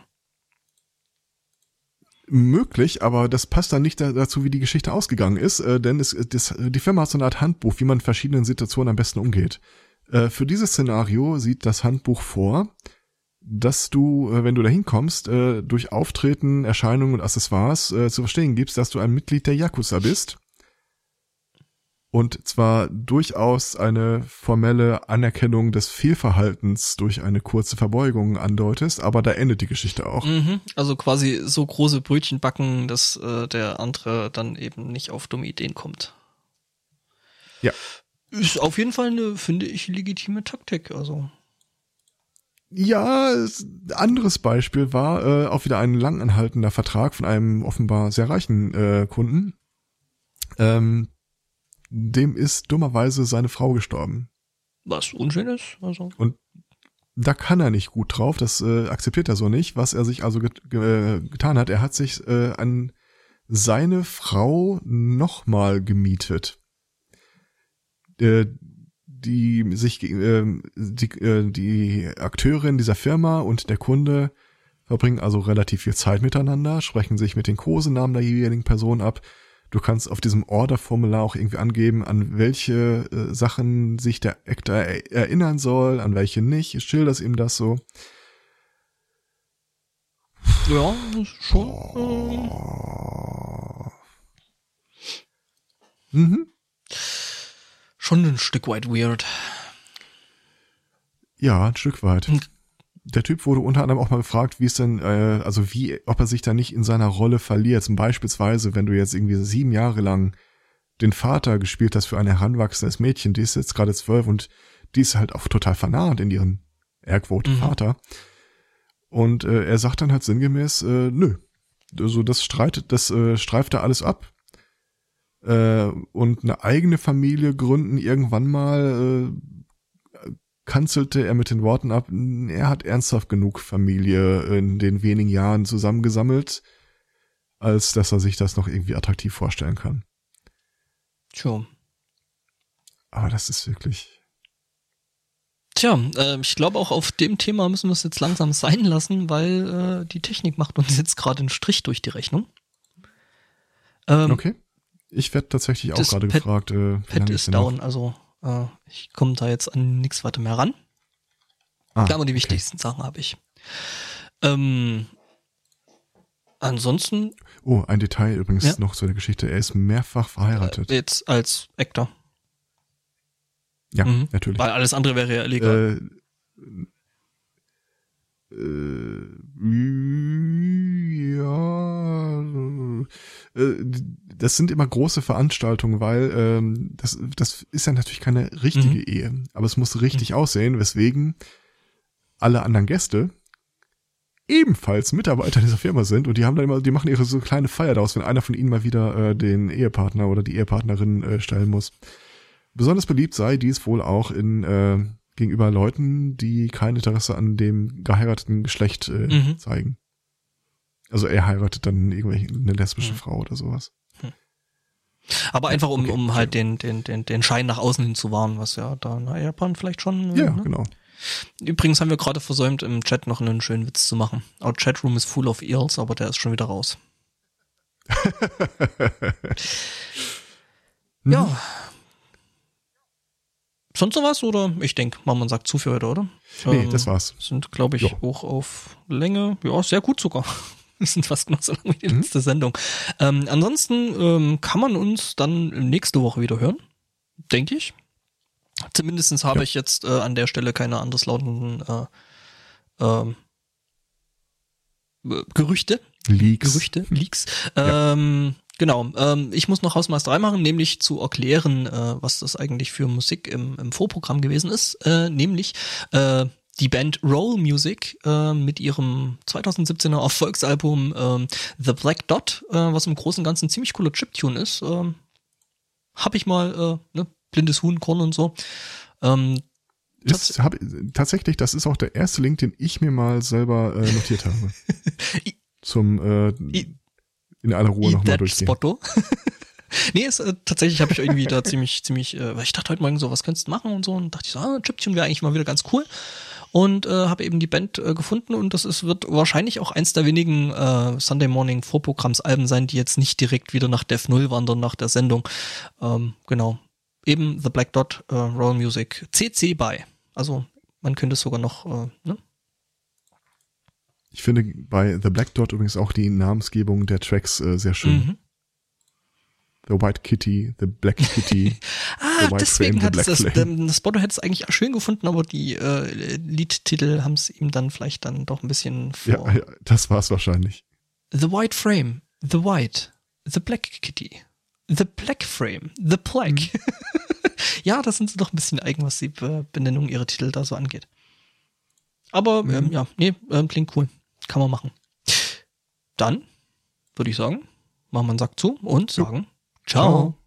Möglich, aber das passt dann nicht dazu, wie die Geschichte ausgegangen ist, denn es, das, die Firma hat so eine Art Handbuch, wie man in verschiedenen Situationen am besten umgeht. Äh, für dieses Szenario sieht das Handbuch vor, dass du, äh, wenn du da hinkommst, äh, durch Auftreten, Erscheinungen und Accessoires zu verstehen gibst, dass du ein Mitglied der Yakuza bist und zwar durchaus eine formelle Anerkennung des Fehlverhaltens durch eine kurze Verbeugung andeutest, aber da endet die Geschichte auch. Mhm, also quasi so große Brötchen backen, dass äh, der andere dann eben nicht auf dumme Ideen kommt. Ja. Ist auf jeden Fall eine, finde ich, legitime Taktik, also. Ja, anderes Beispiel war äh, auch wieder ein langanhaltender Vertrag von einem offenbar sehr reichen äh, Kunden. Ähm, dem ist dummerweise seine Frau gestorben. Was unschön ist, also. Und da kann er nicht gut drauf, das äh, akzeptiert er so nicht. Was er sich also get ge getan hat, er hat sich äh, an seine Frau nochmal gemietet. Äh, die sich äh, die, äh, die Akteurin dieser Firma und der Kunde verbringen also relativ viel Zeit miteinander, sprechen sich mit den Kosenamen der jeweiligen Person ab Du kannst auf diesem Order-Formular auch irgendwie angeben, an welche äh, Sachen sich der Actor er erinnern soll, an welche nicht. Ich schilderst ihm das so. Ja, schon. Oh. Mhm. Schon ein Stück weit weird. Ja, ein Stück weit. Hm der Typ wurde unter anderem auch mal gefragt, wie es denn, äh, also wie, ob er sich da nicht in seiner Rolle verliert. Zum Beispielsweise, wenn du jetzt irgendwie sieben Jahre lang den Vater gespielt hast für ein heranwachsendes Mädchen, die ist jetzt gerade zwölf und die ist halt auch total vernarrt in ihren Airquote mhm. Vater. Und äh, er sagt dann halt sinngemäß, äh, nö, also das streitet, das äh, streift er alles ab. Äh, und eine eigene Familie gründen irgendwann mal, äh, kanzelte er mit den Worten ab, er hat ernsthaft genug Familie in den wenigen Jahren zusammengesammelt, als dass er sich das noch irgendwie attraktiv vorstellen kann. Tja. Aber das ist wirklich. Tja, äh, ich glaube auch auf dem Thema müssen wir es jetzt langsam sein lassen, weil äh, die Technik macht uns jetzt gerade einen Strich durch die Rechnung. Ähm, okay. Ich werde tatsächlich auch gerade gefragt, äh, wie Pad ist down, noch? also äh, ich komme da jetzt an nichts weiter mehr ran. Ah, aber die wichtigsten okay. Sachen habe ich. Ähm, ansonsten. Oh, ein Detail übrigens ja. noch zu der Geschichte. Er ist mehrfach verheiratet. Äh, jetzt als Actor. Ja, mhm. natürlich. Weil alles andere wäre ja illegal. Äh, äh, Ja, äh, das sind immer große Veranstaltungen, weil ähm, das, das ist ja natürlich keine richtige Mhm. Ehe, aber es muss richtig aussehen, weswegen alle anderen Gäste ebenfalls Mitarbeiter dieser Firma sind und die haben dann immer, die machen ihre so kleine Feier daraus, wenn einer von ihnen mal wieder äh, den Ehepartner oder die Ehepartnerin äh, stellen muss. Besonders beliebt sei dies wohl auch in äh, gegenüber Leuten, die kein Interesse an dem geheirateten Geschlecht äh, Mhm. zeigen. Also er heiratet dann irgendwelche eine lesbische Mhm. Frau oder sowas. Aber einfach um, okay, um halt den, den, den, den Schein nach außen hin zu wahren, was ja da in Japan vielleicht schon. Ja, ne? genau. Übrigens haben wir gerade versäumt, im Chat noch einen schönen Witz zu machen. Our Chatroom is full of eels, aber der ist schon wieder raus. [laughs] Ja. Sonst noch was oder? Ich denke, man sagt zu für heute, oder? Nee, Ähm, das war's. Sind, glaube ich, Ja. auch auf Länge, ja, sehr gut sogar. Wir sind fast noch so lang wie die Mhm. letzte Sendung. Ähm, ansonsten ähm, kann man uns dann nächste Woche wieder hören, denke ich. Zumindestens habe Ja. ich jetzt äh, an der Stelle keine anderslautenden äh, ähm, äh, Gerüchte. Leaks. Gerüchte, Leaks. Ja. Ähm, genau. Ähm, ich muss noch Hausmeister 3 machen, nämlich zu erklären, äh, was das eigentlich für Musik im, im Vorprogramm gewesen ist. Äh, nämlich äh, die Band Roll Music äh, mit ihrem 2017er Erfolgsalbum ähm, The Black Dot, äh, was im Großen und Ganzen ein ziemlich cooler Chiptune ist. Ähm, hab ich mal, äh, ne, blindes Huhn, Korn und so. Ähm, Ist, hab, tatsächlich, das ist auch der erste Link, den ich mir mal selber äh, notiert habe. [laughs] Zum äh, in aller Ruhe nochmal durchgehen. Spotto. [laughs] nee, ist, äh, tatsächlich habe ich irgendwie da ziemlich, ziemlich, äh, weil ich dachte heute Morgen so, was könntest du machen und so und dachte ich so, ah, Chiptune wäre eigentlich mal wieder ganz cool und äh, habe eben die Band äh, gefunden und das ist, wird wahrscheinlich auch eins der wenigen äh, Sunday Morning Vorprogrammsalben sein, die jetzt nicht direkt wieder nach Dev Null wandern nach der Sendung. Ähm, genau. Eben The Black Dot, äh, Roll Music, CC by. Also man könnte es sogar noch, äh, ne? Ich finde bei The Black Dot übrigens auch die Namensgebung der Tracks äh, sehr schön. Mhm. The White Kitty, The Black Kitty. [laughs] Ah, The White deswegen hat The es das, ähm, das Spotto hätte es eigentlich auch schön gefunden, aber die äh, Liedtitel haben es ihm dann vielleicht dann doch ein bisschen vor. ja, ja, das war's wahrscheinlich. The White Frame, The White, The Black Kitty, The Black Frame, The Plague. Mhm. [laughs] ja, das sind sie doch ein bisschen eigen, was die Be Benennung ihrer Titel da so angeht. Aber ähm, Mhm. ja, nee, ähm, klingt cool. Kann man machen. Dann würde ich sagen, machen wir einen Sack zu und sagen Ciao. Ciao.